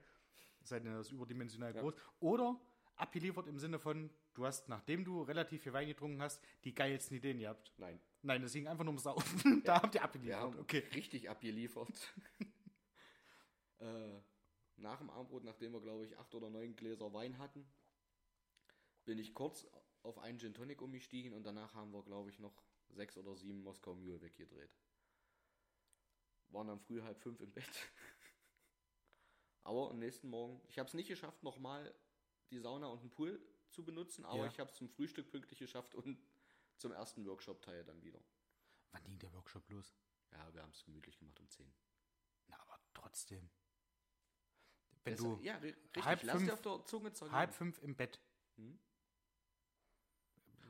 Sei denn, das ist überdimensional Ja. groß. Oder abgeliefert im Sinne von, du hast, nachdem du relativ viel Wein getrunken hast, die geilsten Ideen gehabt. nein. Nein, das ging einfach nur ums Saufen. da habt ihr abgeliefert. okay. richtig abgeliefert. äh, nach dem Abendbrot, nachdem wir, glaube ich, acht oder neun Gläser Wein hatten, bin ich kurz auf einen Gin Tonic umgestiegen und danach haben wir, glaube ich, noch sechs oder sieben Moskau Mule weggedreht. Waren dann früh halb fünf im Bett. aber am nächsten Morgen, ich habe es nicht geschafft, nochmal die Sauna und den Pool zu benutzen, aber Ja. ich habe es zum Frühstück pünktlich geschafft und zum ersten Workshop-Teil dann wieder. Wann ging der Workshop los? Ja, wir haben es gemütlich gemacht um 10. Na, aber trotzdem. Wenn Das- du ja, ri- richtig, halb lass fünf- dir auf der Zunge zergehen. halb fünf im Bett. Hm?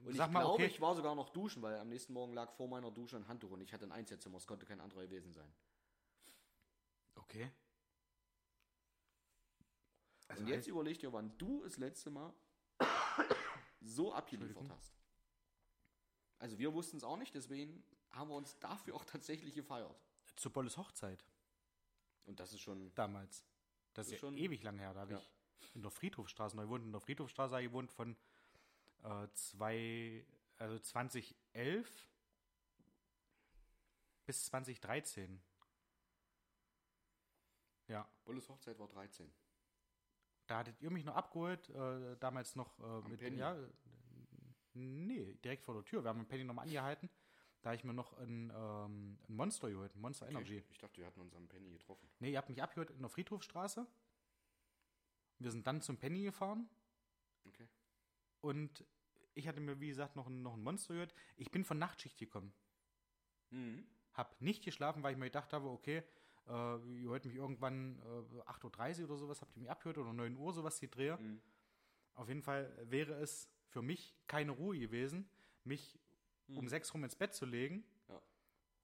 Und Sag ich mal, glaube, okay. ich war sogar noch duschen, weil am nächsten Morgen lag vor meiner Dusche ein Handtuch und ich hatte ein Einzelzimmer, es konnte kein anderer gewesen sein. Okay. Also und jetzt heißt- überleg dir, wann du das letzte Mal so abgeliefert hast. Also wir wussten es auch nicht, deswegen haben wir uns dafür auch tatsächlich gefeiert. zu Bolles Hochzeit Und das ist schon, damals. Das ist ist ja schon- ewig lang her. Da habe Ja. ich in der Friedhofstraße neu gewohnt. In der Friedhofstraße habe ich gewohnt von äh, zwei, also 2011 bis 2013. Ja, Bolles Hochzeit war 13. da hattet ihr mich noch abgeholt, äh, damals noch äh, mit, Penny? ja, nee, direkt vor der Tür. Wir haben mit Penny nochmal angehalten. Da habe ich mir noch ein, ähm, ein Monster geholt, ein Monster Energy. Ich dachte, wir hatten uns am Penny getroffen. Nee, ihr habt mich abgeholt in der Friedhofstraße. Wir sind dann zum Penny gefahren Okay. Und ich hatte mir, wie gesagt, noch ein, noch ein Monster gehört. Ich bin von Nachtschicht gekommen. Mhm. Hab nicht geschlafen, weil ich mir gedacht habe, okay, äh, ihr hört mich irgendwann äh, 8.30 Uhr oder sowas, habt ihr mich abgehört oder 9 Uhr sowas die Drehe. Mhm. Auf jeden Fall wäre es für mich keine Ruhe gewesen, mich um sechs rum ins Bett zu legen, Ja.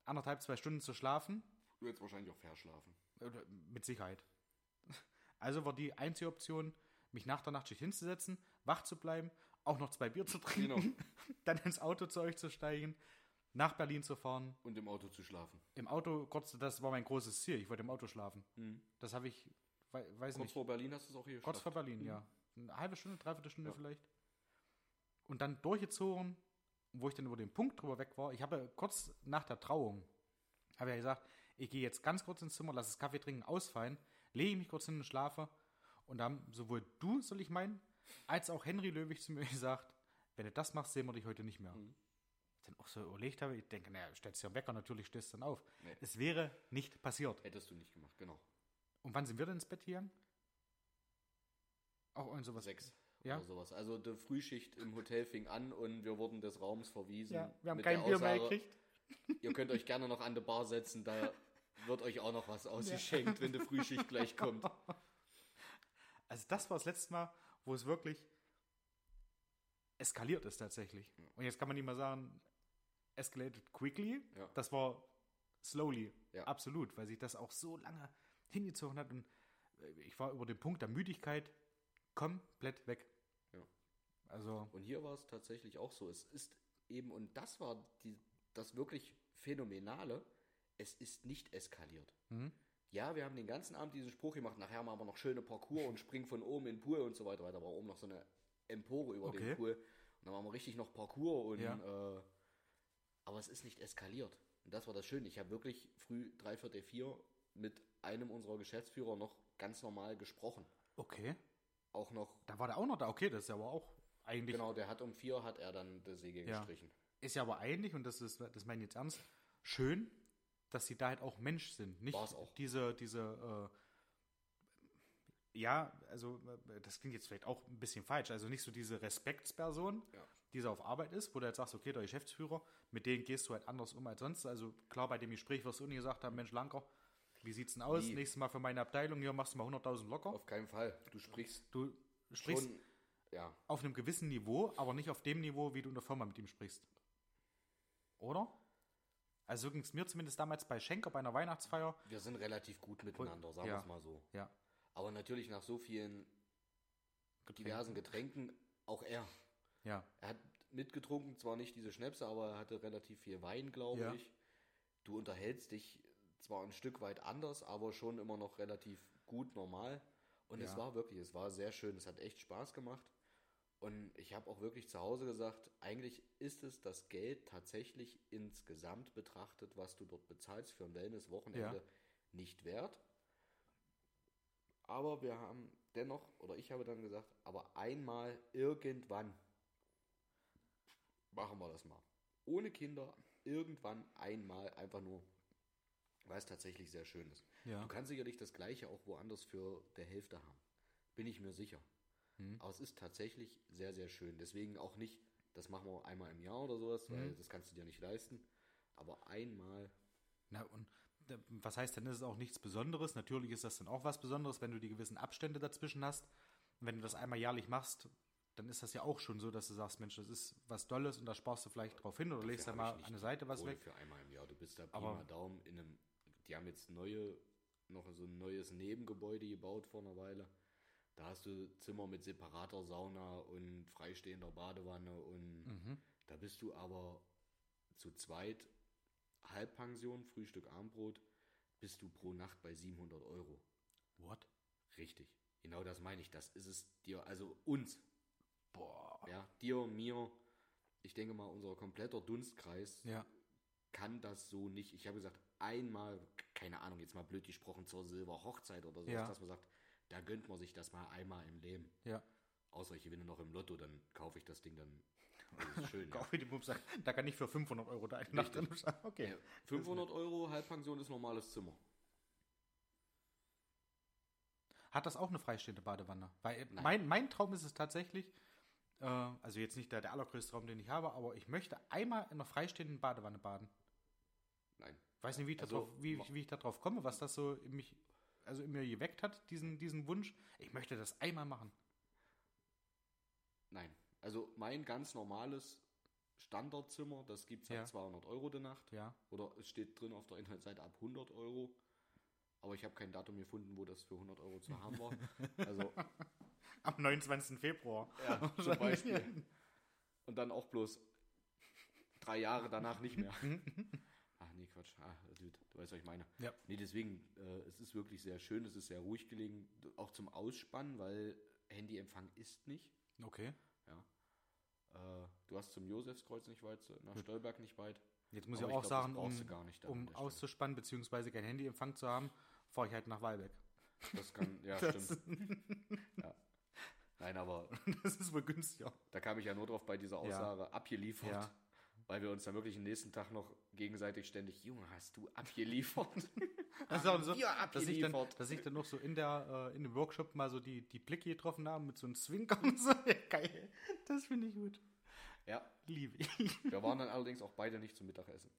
anderthalb, zwei Stunden zu schlafen Du hättest wahrscheinlich auch verschlafen. Mit Sicherheit. Also war die einzige Option, mich nach der Nachtschicht hinzusetzen, wach zu bleiben, auch noch zwei Bier zu trinken, Genau. dann ins Auto zu euch zu steigen, nach Berlin zu fahren. Und im Auto zu schlafen. Im Auto, kurz, das war mein großes Ziel, ich wollte im Auto schlafen. Mhm. Das habe ich, wei- weiß Kurz nicht, vor Berlin hast du es auch hier kurz vor. Berlin, ja. Eine halbe Stunde, dreiviertel Stunde Ja. vielleicht. Und dann durchgezogen, wo ich dann über den Punkt drüber weg war. Ich habe kurz nach der Trauung, habe ja gesagt, ich gehe jetzt ganz kurz ins Zimmer, lasse das Kaffee trinken, ausfallen, lege mich kurz hin und schlafe. Und da haben sowohl du, soll ich meinen, als auch Henry Löwig zu mir gesagt, wenn du das machst, sehen wir dich heute nicht mehr. Mhm. Ich dann auch so überlegt habe, ich denke, naja, stellst du ja Wecker, natürlich stehst du dann auf. Nee. Es wäre nicht passiert. Hättest du nicht gemacht, genau. Und wann sind wir denn ins Bett gegangen? Auch irgend sowas. Sechs Ja. oder sowas. Also die Frühschicht im Hotel fing an und wir wurden des Raums verwiesen. Ja, wir haben mit kein der Bier mehr gekriegt. Ihr könnt euch gerne noch an die Bar setzen, da wird euch auch noch was ausgeschenkt, wenn die Frühschicht gleich kommt. Also das war das letzte Mal, wo es wirklich eskaliert ist tatsächlich. Und jetzt kann man nicht mal sagen, escalated quickly. Ja. Das war slowly, Ja. absolut, weil sich das auch so lange hingezogen hat. Und äh, ich war über den Punkt der Müdigkeit komplett weg. Ja. Also, Und hier war es tatsächlich auch so. Es ist eben, und das war die, das wirklich Phänomenale, es ist nicht eskaliert. Mhm. Ja, wir haben den ganzen Abend diesen Spruch gemacht, nachher machen wir noch schöne Parcours und springen von oben in den Pool und so weiter, weiter. Da war oben noch so eine Empore über Okay. den Pool. Und dann machen wir richtig noch Parcours und Ja. äh, aber es ist nicht eskaliert. Und das war das Schöne. Ich habe wirklich früh drei Viertel vier mit einem unserer Geschäftsführer noch ganz normal gesprochen. okay. Auch noch, Da war der auch noch da. Okay, das ist ja aber auch eigentlich. genau, der hat um vier hat er dann das Segel Ja. gestrichen. Ist ja aber eigentlich, und das ist, das meine ich jetzt ernst, schön, dass sie da halt auch Mensch sind. Nicht auch. diese, diese, äh, ja, also äh, das klingt jetzt vielleicht auch ein bisschen falsch. Also nicht so diese Respektsperson, Ja. die so auf Arbeit ist, wo du jetzt sagst, okay, der Geschäftsführer, mit denen gehst du halt anders um als sonst. Also klar, bei dem Gespräch wirst du nicht gesagt haben, Mensch, Lanker, wie sieht's denn aus? Nie. Nächstes Mal für meine Abteilung, hier machst du mal 100.000 locker. Auf keinen Fall. Du sprichst Du sprichst schon, ja, auf einem gewissen Niveau, aber nicht auf dem Niveau, wie du in der Firma mit ihm sprichst. Oder? Also so ging es mir zumindest damals bei Schenker bei einer Weihnachtsfeier. wir sind relativ gut miteinander, sagen Ja. wir es mal so. Ja. Aber natürlich nach so vielen diversen Getränken, auch er. Ja. Er hat mitgetrunken, zwar nicht diese Schnäpse, aber er hatte relativ viel Wein, glaube Ja. ich. Du unterhältst dich zwar ein Stück weit anders, aber schon immer noch relativ gut normal. Und es Ja. war wirklich, es war sehr schön. Es hat echt Spaß gemacht. Und ich habe auch wirklich zu Hause gesagt, eigentlich ist es das Geld tatsächlich insgesamt betrachtet, was du dort bezahlst für ein Wellness-Wochenende, Ja. nicht wert. Aber wir haben dennoch, oder ich habe dann gesagt, aber einmal irgendwann machen wir das mal. Ohne Kinder, irgendwann einmal einfach nur, weil es tatsächlich sehr schön ist. Ja. Du kannst sicherlich das gleiche auch woanders für der Hälfte haben. Bin ich mir sicher. Mhm. Aber es ist tatsächlich sehr, sehr schön. Deswegen auch nicht, das machen wir einmal im Jahr oder sowas, weil Mhm. das kannst du dir nicht leisten. Aber einmal, Na, und was heißt, dann ist es auch nichts Besonderes. Natürlich ist das dann auch was Besonderes, wenn du die gewissen Abstände dazwischen hast. Und wenn du das einmal jährlich machst, dann ist das ja auch schon so, dass du sagst, Mensch, das ist was Tolles und da sparst du vielleicht drauf hin oder legst da Dafür mal an der Seite was weg. Für einmal im Jahr. Du bist da Aber- mal Daumen in einem. Die haben jetzt neue, noch so ein neues Nebengebäude gebaut vor einer Weile. Da hast du Zimmer mit separater Sauna und freistehender Badewanne und Mhm. da bist du aber zu zweit Halbpension, Frühstück, Abendbrot, bist du pro Nacht bei 700 Euro. What? Richtig. Genau das meine ich. Das ist es dir, also uns, Boah. ja, dir, mir, ich denke mal, unser kompletter Dunstkreis Ja. kann das so nicht. Ich habe gesagt, einmal, keine Ahnung, jetzt mal blöd gesprochen, zur Silberhochzeit oder so, Ja. dass man sagt, da gönnt man sich das mal einmal im Leben. Ja. Außer ich gewinne noch im Lotto, dann kaufe ich das Ding dann. Das ist schön. ja. Kauf ich die Pumpe, da kann ich für 500 Euro da eine Nacht drin. Okay. Ja, 500 Euro Halbpension ist normales Zimmer. Hat das auch eine freistehende Badewanne? Weil äh, Nein. mein, mein Traum ist es tatsächlich, äh, also jetzt nicht der, der allergrößte Traum, den ich habe, aber ich möchte einmal in einer freistehenden Badewanne baden. Nein. Weiß nicht, wie ich, Also, da drauf, wie, wie ich da drauf komme, was das so in mich, also in mir geweckt hat, diesen, diesen Wunsch. Ich möchte das einmal machen. Nein. Also mein ganz normales Standardzimmer, das gibt es Ja. ab 200 Euro die Nacht. Ja. Oder es steht drin auf der Inhaltsseite ab 100 Euro. Aber ich habe kein Datum gefunden, wo das für 100 Euro zu haben war. Also Am 29. Februar. Ja, zum Beispiel. Und dann auch bloß drei Jahre danach nicht mehr. Quatsch. Ah, Dude, du weißt, was ich meine. Ja. Nee, deswegen, äh, es ist wirklich sehr schön, es ist sehr ruhig gelegen, auch zum Ausspannen, weil Handyempfang ist nicht. Okay. Ja. Äh, du hast zum Josefskreuz nicht weit, nach Stolberg nicht weit. Jetzt muss Aber ich auch glaub, das sagen, um, du um auszuspannen, beziehungsweise kein Handyempfang zu haben, fahre ich halt nach Walbeck. Das kann, ja, Das- stimmt. Ja. Nein, aber Das ist wohl günstiger. da kam ich ja nur drauf bei dieser Aussage, abgeliefert. Ja. Weil wir uns dann wirklich den nächsten Tag noch gegenseitig ständig, Junge, hast du abgeliefert? Das ist auch so, wir dass ich, dann, abgeliefert. dass ich dann noch so in, der, äh, in dem Workshop mal so die, die Blicke getroffen habe mit so einem Zwinker und so. Ja, geil. Das finde ich gut. ja, Liebe ich. wir waren dann allerdings auch beide nicht zum Mittagessen.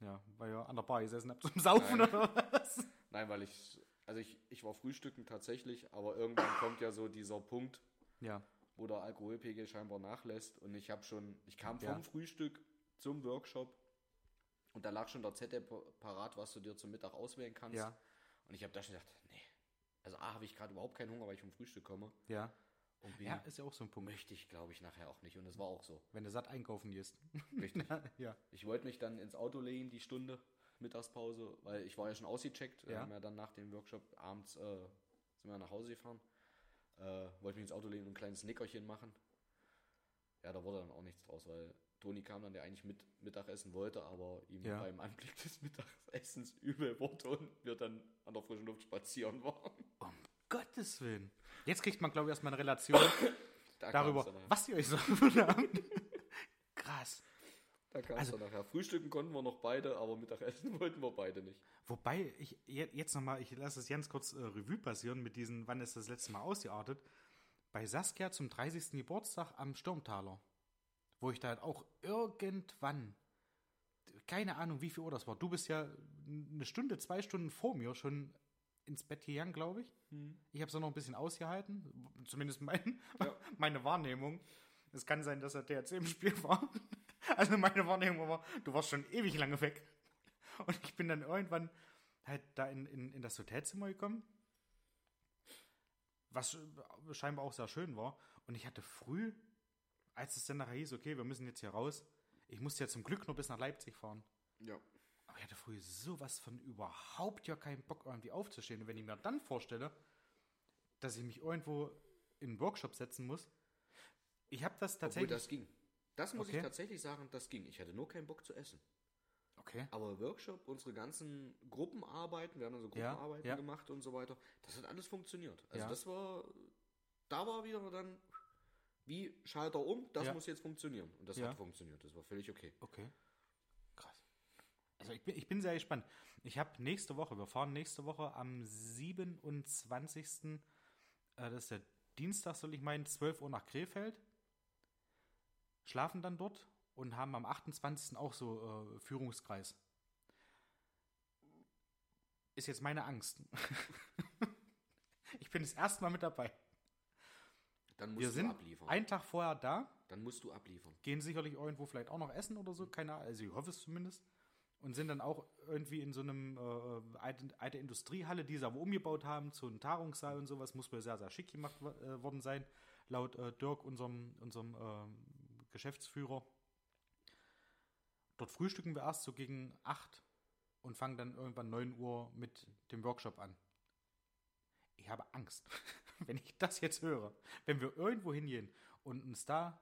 Ja, weil ihr an der Bar gesessen habt zum Saufen Nein. oder was? Nein, weil ich, also ich, ich war frühstücken tatsächlich, aber irgendwann kommt ja so dieser Punkt, Ja. Wo der Alkoholpegel scheinbar nachlässt und ich habe schon, ich kam vom Ja. Frühstück zum Workshop und da lag schon der Zettel pa- parat, was du dir zum Mittag auswählen kannst. Ja. Und ich habe da schon gedacht, nee, also A, habe ich gerade überhaupt keinen Hunger, weil ich vom Frühstück komme. Ja. Und B, Ja, ist ja auch so ein Punkt. möchte ich, glaube ich, nachher auch nicht. Und es war auch so. Wenn du satt einkaufen gehst. Richtig. ja. Ich wollte mich dann ins Auto legen, die Stunde Mittagspause, weil ich war ja schon ausgecheckt. Wir Ja. haben ja dann nach dem Workshop abends äh, sind wir nach Hause gefahren. Äh, wollte mich ins Auto legen und ein kleines Nickerchen machen. Ja, da wurde dann auch nichts draus, weil Toni kam dann, der eigentlich mit Mittagessen wollte, aber ihm Ja. beim Anblick des Mittagessens übel wurde und wir dann an der frischen Luft spazieren waren. Um Gottes Willen. Jetzt kriegt man, glaube ich, erstmal eine Relation Da darüber, was ihr euch so habt. Da kam's also- nachher. Frühstücken konnten wir noch beide, aber Mittagessen wollten wir beide nicht. Wobei, ich je- jetzt nochmal, ich lasse es ganz kurz äh, Revue passieren mit diesen, wann ist das letzte Mal ausgeartet. Bei Saskia zum 30. Geburtstag am Sturmtaler. Wo ich da halt auch irgendwann, keine Ahnung, wie viel Uhr das war. Du bist ja eine Stunde, zwei Stunden vor mir schon ins Bett gegangen, glaube ich. Ich habe es noch ein bisschen ausgehalten, zumindest mein, meine Wahrnehmung. Es kann sein, dass er THC im Spiel war. Also meine Wahrnehmung war, du warst schon ewig lange weg. Und ich bin dann irgendwann halt da in, in, in das Hotelzimmer gekommen, was scheinbar auch sehr schön war. Und ich hatte früh, als es dann nachher hieß, okay, wir müssen jetzt hier raus, ich musste ja zum Glück nur bis nach Leipzig fahren. Ja. Aber ich hatte früh sowas von überhaupt ja keinen Bock, irgendwie aufzustehen. Und wenn ich mir dann vorstelle, dass ich mich irgendwo in einen Workshop setzen muss, ich habe das Obwohl tatsächlich. das ging. Das muss Okay. ich tatsächlich sagen, das ging. Ich hatte nur keinen Bock zu essen. okay. Aber Workshop, unsere ganzen Gruppenarbeiten, wir haben also Ja, Gruppenarbeiten ja. gemacht und so weiter, das hat alles funktioniert. Also Ja. das war, da war wieder dann, wie Schalter um, das Ja. muss jetzt funktionieren. Und das Ja. hat funktioniert, das war völlig okay. Okay. Krass. Also ich bin, ich bin sehr gespannt. Ich habe nächste Woche, wir fahren nächste Woche am 27. Äh, das ist der Dienstag, soll ich meinen, 12 Uhr nach Krefeld. Schlafen dann dort und haben am 28. auch so äh, Führungskreis. Ist jetzt meine Angst. ich bin das erste Mal mit dabei. Dann musst Wir du sind abliefern. einen Tag vorher da, dann musst du abliefern. gehen sicherlich irgendwo vielleicht auch noch essen oder so, keine Ahnung, also ich hoffe es zumindest. Und sind dann auch irgendwie in so einem äh, alte, alte Industriehalle, die sie aber umgebaut haben, zu einem Tagungssaal und sowas, muss wohl sehr, sehr schick gemacht äh, worden sein, laut äh, Dirk, unserem, unserem äh, Geschäftsführer. Dort frühstücken wir erst so gegen 8 und fangen dann irgendwann 9 Uhr mit dem Workshop an. Ich habe Angst, wenn ich das jetzt höre. Wenn wir irgendwo hingehen und uns da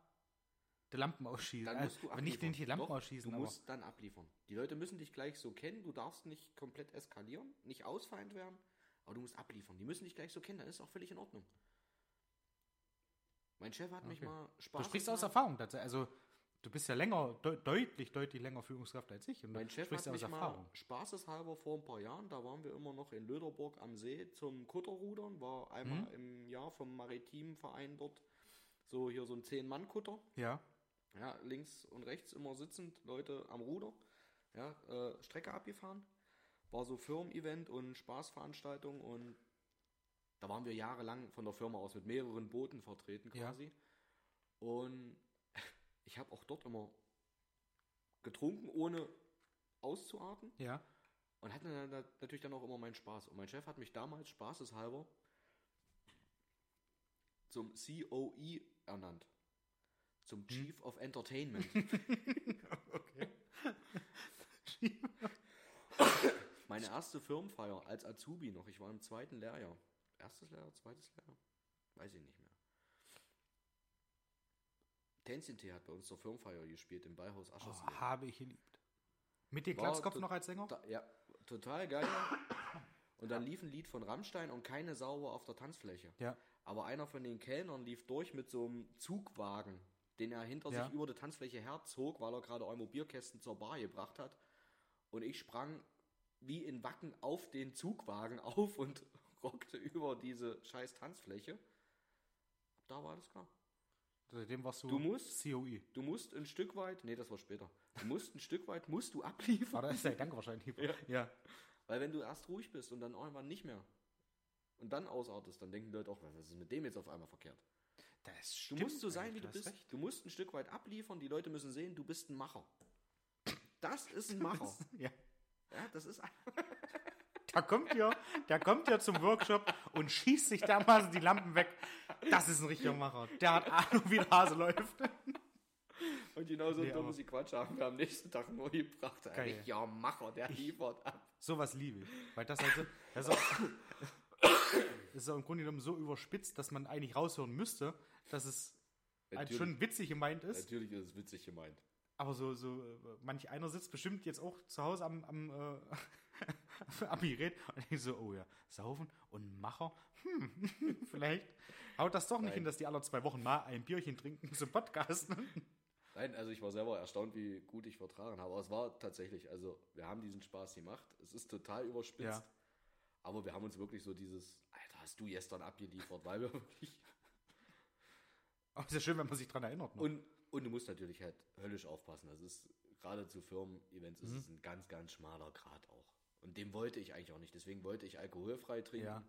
die Lampen ausschießen. Dann musst du äh, aber nicht nicht die Lampen Doch, ausschießen, Du aber musst dann abliefern. Die Leute müssen dich gleich so kennen, du darfst nicht komplett eskalieren, nicht ausfeind werden, aber du musst abliefern. Die müssen dich gleich so kennen, dann ist auch völlig in Ordnung. Mein Chef hat mich Okay. mal Spaß. du sprichst aus Erfahrung. tatsächlich. Also du bist ja länger, de deutlich, deutlich länger Führungskraft als ich. Und Mein Chef sprichst hat aus mich Erfahrung. mal spaßeshalber vor ein paar Jahren, da waren wir immer noch in Löderburg am See zum Kutterrudern, war einmal Mhm. im Jahr vom Maritimen Verein dort, so hier so ein Zehn-Mann-Kutter, Ja, ja, links und rechts immer sitzend, Leute am Ruder, ja, äh, Strecke abgefahren, war so Firmen-Event und Spaßveranstaltung und da waren wir jahrelang von der Firma aus mit mehreren Booten vertreten Ja. quasi und ich habe auch dort immer getrunken, ohne auszuarten. ja. Und hatte dann natürlich dann auch immer meinen Spaß. Und mein Chef hat mich damals spaßeshalber zum COE ernannt. Zum Chief of Entertainment. Okay. Meine erste Firmenfeier als Azubi noch. Ich war im zweiten Lehrjahr. Erstes Lehrjahr, zweites Lehrjahr? Weiß ich nicht mehr. Tänzchen-Tee hat bei uns zur Firmenfeier gespielt im Beihaus Oh, Aschersleben. habe ich geliebt. Mit dir War Glatzkopf noch als Sänger? Da, ja, total geil. Und dann lief ein Lied von Rammstein und keine Sau auf der Tanzfläche. Ja. Aber einer von den Kellnern lief durch mit so einem Zugwagen, den er hinter Ja. sich über die Tanzfläche herzog, weil er gerade einmal Bierkästen zur Bar gebracht hat. Und ich sprang wie in Wacken auf den Zugwagen auf und rockte über diese scheiß Tanzfläche. Da war alles klar. Seitdem warst du, Du musst- COI. Du musst ein Stück weit, nee, das war später. Du musst ein Stück weit, musst du abliefern. War das der Dank wahrscheinlich. Ja. ja. Weil wenn du erst ruhig bist und dann irgendwann nicht mehr und dann ausartest, dann denken die Leute auch, was ist mit dem jetzt auf einmal verkehrt? Das Du stimmt musst so sein, wie du bist. recht. Du musst ein Stück weit abliefern, die Leute müssen sehen, du bist ein Macher. Das ist ein Macher. Ja. ja, das ist Der kommt ja, der kommt ja zum Workshop und schießt sich dermaßen die Lampen weg. das ist ein richtiger Macher. Der hat Ahnung, wie der Hase läuft. Und genau so Nee, dummes Quatsch haben wir am nächsten Tag nur gebracht. Ein Geil. richtiger Macher, der liefert ab. Sowas liebe ich. Weil das halt so, das ist auch, ist auch im Grunde genommen so überspitzt, dass man eigentlich raushören müsste, dass es halt schon witzig gemeint ist. natürlich ist es witzig gemeint. Aber so, so, äh, manch einer sitzt bestimmt jetzt auch zu Hause am, am, äh, am Gerät und denkt so, oh ja, Saufen und Macher, hm, vielleicht haut das doch nicht Nein. hin, dass die alle zwei Wochen mal ein Bierchen trinken zum Podcasten. Nein, also ich war selber erstaunt, wie gut ich vertragen habe. Aber es war tatsächlich, also wir haben diesen Spaß gemacht. Es ist total überspitzt. Ja. Aber wir haben uns wirklich so dieses, Alter, hast du gestern abgeliefert, weil wir wirklich. Aber es ist ja schön, wenn man sich dran erinnert. Ne? Und, und du musst natürlich halt höllisch aufpassen. Das ist gerade zu Firmen-Events ist Mhm. es ein ganz, ganz schmaler Grad auch. Und dem wollte ich eigentlich auch nicht. Deswegen wollte ich alkoholfrei trinken. Ja.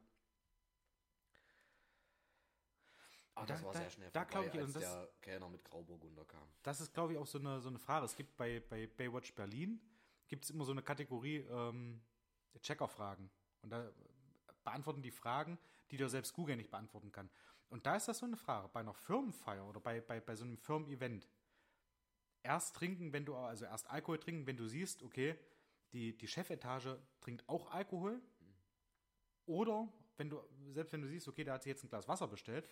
Aber Da- das war da- sehr schnell da vorbei, ich, als und das- der Kellner mit Grauburgunder kam. Das ist, glaube ich, auch so eine, so eine Frage. Es gibt bei, bei Baywatch Berlin gibt es immer so eine Kategorie ähm, Checker-Fragen. Und da beantworten die Fragen, die du selbst Google nicht beantworten kann. Und da ist das so eine Frage. Bei einer Firmenfeier oder bei, bei, bei so einem Firmen-Event. Erst trinken, wenn du, also erst Alkohol trinken, wenn du siehst, okay, die, die Chefetage trinkt auch Alkohol. Oder wenn du, selbst wenn du siehst, okay, der hat sich jetzt ein Glas Wasser bestellt,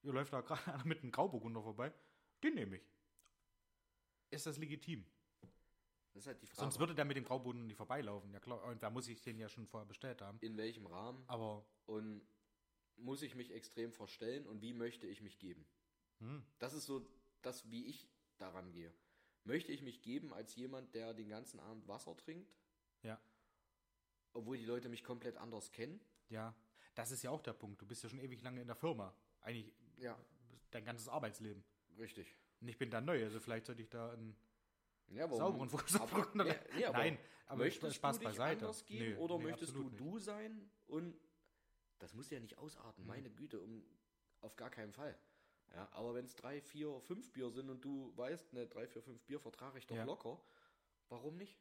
hier läuft da gerade einer mit einem Grauburgunder vorbei, den nehme ich. Ist das legitim? Das ist halt die Frage. Sonst würde der mit dem Grauburgunder nicht vorbeilaufen. Ja klar, und da muss ich den ja schon vorher bestellt haben. in welchem Rahmen Aber und muss ich mich extrem verstellen und wie möchte ich mich geben? hm, Das ist so das, wie ich daran gehe. Möchte ich mich geben als jemand, der den ganzen Abend Wasser trinkt, ja, obwohl die Leute mich komplett anders kennen? ja, das ist ja auch der Punkt. Du bist ja schon ewig lange in der Firma. Eigentlich Ja, dein ganzes Arbeitsleben. richtig. Und ich bin da neu, also vielleicht sollte ich da einen Ja, sauberen Fokus aber, nee, aber Nein, aber möchtest Spaß du dich beiseite. anders geben Nee, oder nee, möchtest du absolut du sein und das muss ja nicht ausarten, meine Güte, um auf gar keinen Fall. Ja, aber wenn es drei, vier, fünf Bier sind und du weißt, ne, drei, vier, fünf Bier vertrage ich doch Ja. locker, warum nicht?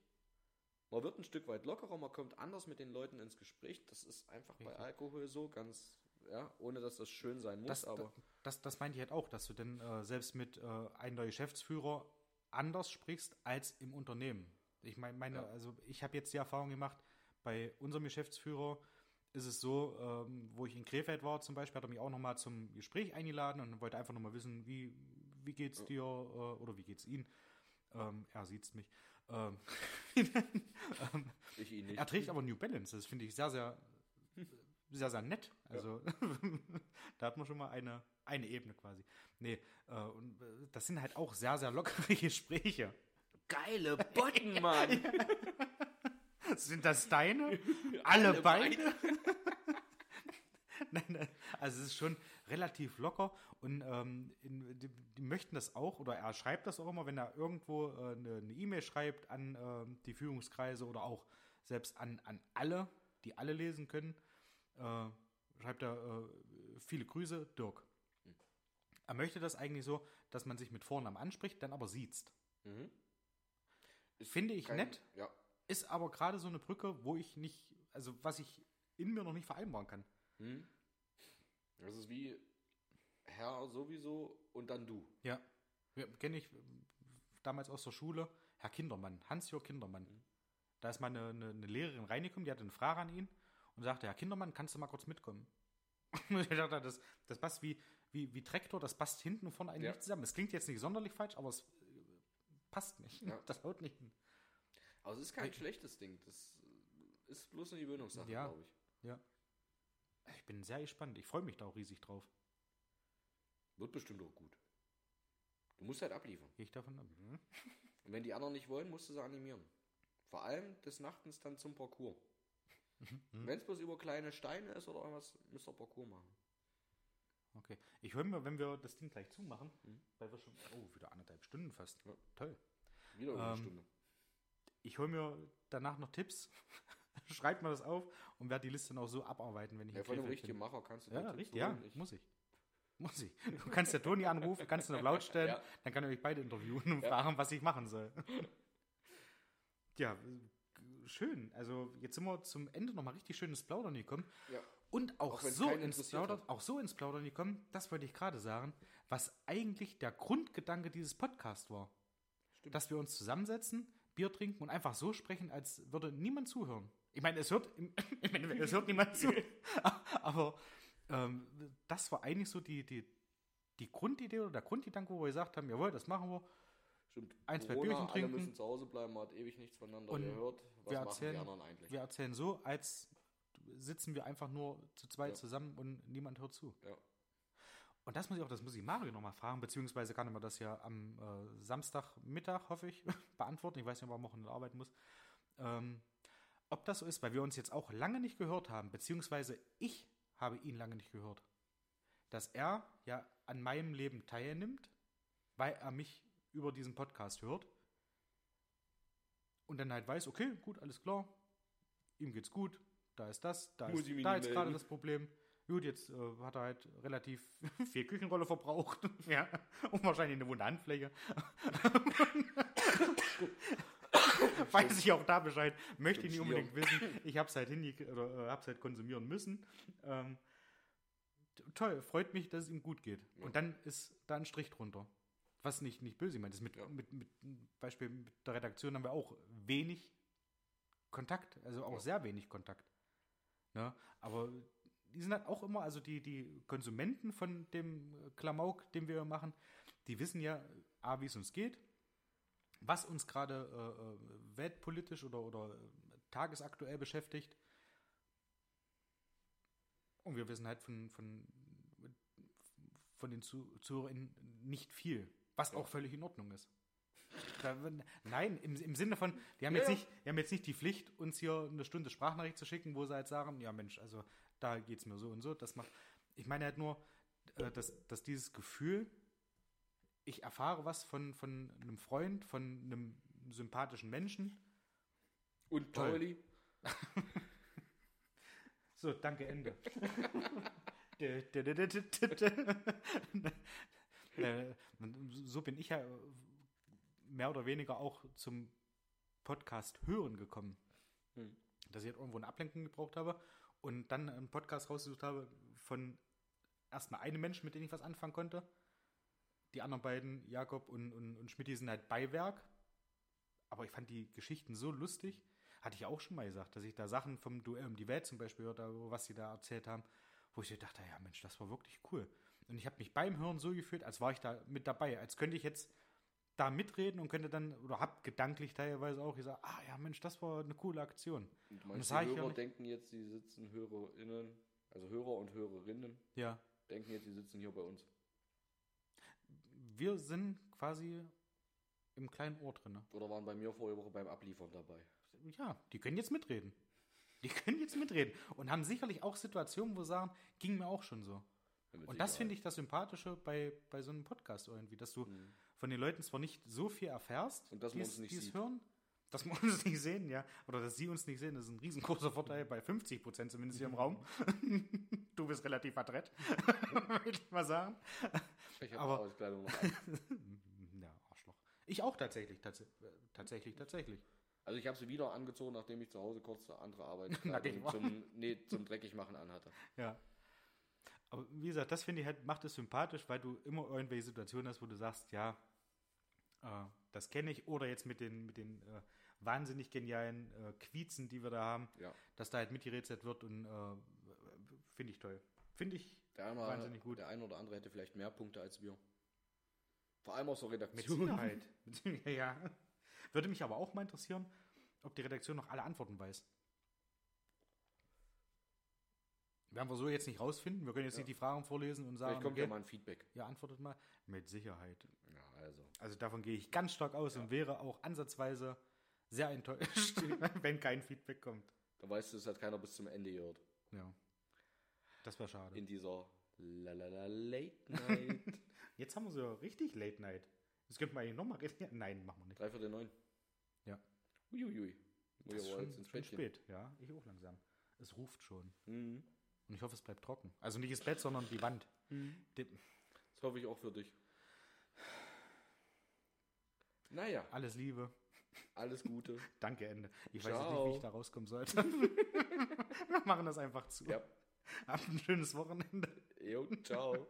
Man wird ein Stück weit lockerer, man kommt anders mit den Leuten ins Gespräch. Das ist einfach bei Richtig. Alkohol so, ganz, ja, ohne dass das schön sein muss, das, aber das, das meinte ich halt auch, dass du denn äh, selbst mit äh, einem der Geschäftsführer anders sprichst als im Unternehmen. Ich meine, meine, Ja. also ich habe jetzt die Erfahrung gemacht, bei unserem Geschäftsführer ist es so, ähm, wo ich in Krefeld war zum Beispiel, hat er mich auch nochmal zum Gespräch eingeladen und wollte einfach nochmal wissen, wie, wie geht's Ja. dir äh, oder wie geht's Ihnen. Ähm, er sieht's mich. Ähm, ähm, ich ihn nicht. er trägt aber New Balance. Das finde ich sehr, sehr, sehr, sehr nett. Also da hat man schon mal eine, eine Ebene quasi. Nee, äh, und äh, das sind halt auch sehr, sehr lockere Gespräche. Geile Botten, Mann! Sind das deine? Alle, Alle beide? nein, nein, also es ist schon relativ locker und ähm, in, die, die möchten das auch oder er schreibt das auch immer, wenn er irgendwo äh, eine eine E-Mail schreibt an ähm, die Führungskreise oder auch selbst an, an alle, die alle lesen können, äh, schreibt er äh, viele Grüße, Dirk. Er möchte das eigentlich so, dass man sich mit Vornamen anspricht, dann aber siezt. Mhm. Finde ich kein- nett. Ja, Ist aber gerade so eine Brücke, wo ich nicht, also was ich in mir noch nicht vereinbaren kann. Hm? Das ist wie Herr sowieso und dann du. Ja. ja Kenne ich damals aus der Schule, Herr Kindermann, Hans-Jörg Kindermann. Da ist mal eine, eine, eine Lehrerin reingekommen, die hatte eine Frage an ihn und sagte, Herr Kindermann, kannst du mal kurz mitkommen? Und ich dachte, das, das passt wie, wie, wie Traktor, das passt hinten und vorne eigentlich Ja. nicht zusammen. Es klingt jetzt nicht sonderlich falsch, aber es äh, passt nicht. Ja. Das haut nicht hin. Aber es ist kein Ei. schlechtes Ding. Das ist bloß eine Gewöhnungssache, Ja. glaube ich. Ich bin sehr gespannt. Ich freue mich da auch riesig drauf. Wird bestimmt auch gut. Du musst halt abliefern. Gehe ich davon ab. Hm? Und wenn die anderen nicht wollen, musst du sie animieren. Vor allem des Nachtens dann zum Parcours. Mhm. Wenn es bloß über kleine Steine ist oder irgendwas, müsst ihr Parcours machen. Okay. Ich höre mir, wenn wir das Ding gleich zumachen, Mhm. weil wir schon, oh, wieder anderthalb Stunden fast. Ja. Toll. Wieder eine Ähm, Stunde. Ich hole mir danach noch Tipps, schreibt mir das auf und werde die Liste dann auch so abarbeiten, wenn ich Ja, von einem richtigen. Macher kannst du Ja, richtig, ja. Ich- muss ich. Muss ich. Du kannst der Toni anrufen, kannst ihn auf laut stellen, Ja. dann kann er euch beide interviewen und Ja. fragen, was ich machen soll. Ja, schön. Also jetzt sind wir zum Ende nochmal richtig schönes Plaudern gekommen. Ja. Und auch, Auch so ins Plaudern, hat. auch so ins Plaudern gekommen, das wollte ich gerade sagen, was eigentlich der Grundgedanke dieses Podcasts war. Stimmt. Dass wir uns zusammensetzen, Bier trinken und einfach so sprechen, als würde niemand zuhören. Ich meine, es hört, im Endeffekt, es hört niemand zu. Aber ähm, das war eigentlich so die, die, die Grundidee oder der Grundgedanke, wo wir gesagt haben, jawohl, das machen wir. Stimmt. Ein, zwei Corona, Bierchen alle trinken. müssen zu Hause bleiben, man hat ewig nichts voneinander Und gehört. Was wir machen erzählen- die anderen eigentlich? Wir erzählen so, als sitzen wir einfach nur zu zweit Ja. zusammen und niemand hört zu. Ja. Und das muss ich auch, das muss ich Mario nochmal fragen, beziehungsweise kann mir das ja am äh, Samstagmittag, hoffe ich, beantworten. Ich weiß nicht, ob er am Wochenende arbeiten muss. Ähm, ob das so ist, weil wir uns jetzt auch lange nicht gehört haben, beziehungsweise ich habe ihn lange nicht gehört. Dass er ja an meinem Leben teilnimmt, weil er mich über diesen Podcast hört. Und dann halt weiß, okay, gut, alles klar, ihm geht's gut, da ist das, da Muss ist da jetzt gerade das Problem. Gut, jetzt äh, hat er halt relativ viel Küchenrolle verbraucht. ja. Und wahrscheinlich eine wunde Handfläche. Weiß ich auch da Bescheid. Möchte ich nicht unbedingt wissen. Ich habe es halt, oder, äh, hab's halt konsumieren müssen. Ähm, toll, freut mich, dass es ihm gut geht. Ja. Und dann ist da ein Strich drunter. Was nicht, nicht böse meint. Mit, Ja. mit, mit Beispiel mit der Redaktion haben wir auch wenig Kontakt, also auch Ja. sehr wenig Kontakt. Ne? Aber die sind halt auch immer, also die, die Konsumenten von dem Klamauk, den wir machen, die wissen ja, A, wie es uns geht, was uns gerade äh, äh, weltpolitisch oder, oder äh, tagesaktuell beschäftigt. Und wir wissen halt von, von, von den Zu Zuhörern nicht viel, was auch völlig in Ordnung ist. Nein, im, im Sinne von, die haben, Ja, jetzt nicht, die haben jetzt nicht die Pflicht, uns hier eine Stunde Sprachnachricht zu schicken, wo sie halt sagen, ja Mensch, also da geht es mir so und so. Das macht. Ich meine halt nur, äh, dass, dass dieses Gefühl, ich erfahre was von, von einem Freund, von einem sympathischen Menschen. Und Toll. Pauli? So, danke, Ende. Äh, so bin ich ja mehr oder weniger auch zum Podcast hören gekommen. Hm. Dass ich halt irgendwo eine Ablenkung gebraucht habe und dann einen Podcast rausgesucht habe von erstmal einem Menschen, mit dem ich was anfangen konnte. Die anderen beiden, Jakob und, und, und Schmidt, die sind halt Beiwerk. Aber ich fand die Geschichten so lustig. Hatte ich auch schon mal gesagt, dass ich da Sachen vom Duell um die Welt zum Beispiel hörte, was sie da erzählt haben, wo ich mir dachte, ja Mensch, das war wirklich cool. Und ich habe mich beim Hören so gefühlt, als war ich da mit dabei, als könnte ich jetzt da mitreden und könnte dann, oder hab gedanklich teilweise auch gesagt, ah ja Mensch, das war eine coole Aktion. Und das die ich ja Hörer nicht. denken jetzt, sie sitzen HörerInnen, also Hörer und Hörerinnen, Ja. denken jetzt, sie sitzen hier bei uns. Wir sind quasi im kleinen Ohr drin. Oder waren bei mir vorige Woche beim Abliefern dabei. Ja, die können jetzt mitreden. Die können jetzt mitreden. Und haben sicherlich auch Situationen, wo sie sagen, ging mir auch schon so. Und das finde ich das Sympathische bei, bei so einem Podcast irgendwie, dass du Mhm. von den Leuten zwar nicht so viel erfährst, Und dass die es- die es hören, dass man uns nicht sehen, ja, oder dass sie uns nicht sehen, das ist ein riesengroßer Vorteil, bei 50 Prozent zumindest hier im Raum. du bist relativ adrett, würde ich mal sagen. Ich habe an. ja, Arschloch. Ich auch tatsächlich, tats tatsächlich, tatsächlich. Also ich habe sie wieder angezogen, nachdem ich zu Hause kurz eine andere war. zum, nee, zum Dreckigmachen anhatte. Ja. Aber wie gesagt, das finde ich halt, macht es sympathisch, weil du immer irgendwelche Situationen hast, wo du sagst, ja, äh, das kenne ich. Oder jetzt mit den, mit den äh, wahnsinnig genialen äh, Quiezen, die wir da haben, Ja. dass da halt mitgerätselt wird und äh, finde ich toll. Finde ich Der eine, Wahnsinnig gut. der eine oder andere hätte vielleicht mehr Punkte als wir. Vor allem aus der mit Redaktion. Sicherheit. ja. Würde mich aber auch mal interessieren, ob die Redaktion noch alle Antworten weiß. Werden wir so jetzt nicht rausfinden. Wir können jetzt Ja. nicht die Fragen vorlesen und sagen, Vielleicht kommt okay, ja mal ein Feedback. ja, antwortet mal. Mit Sicherheit. Ja, also. Also davon gehe ich ganz stark aus und wäre auch ansatzweise sehr enttäuscht, wenn kein Feedback kommt. Da weißt du, es hat keiner bis zum Ende gehört. Ja. Das wäre schade. In dieser Lalala Late Night. Jetzt haben wir so richtig Late Night. Das könnten wir eigentlich nochmal reden. Nein, machen wir nicht. Drei Viertel neun. Ja. Uiuiui. Das ist schon, ins schon spät. Ja, ich auch langsam. Es ruft schon. Mhm. Und ich hoffe, es bleibt trocken. Also nicht das Bett, sondern die Wand. Die, Das hoffe ich auch für dich. Naja, alles Liebe. alles Gute. Danke, Ende. Ich weiß jetzt nicht, Ciao. wie ich da rauskommen sollte. wir machen das einfach zu. ja. Habt ein schönes Wochenende. Jo, ciao.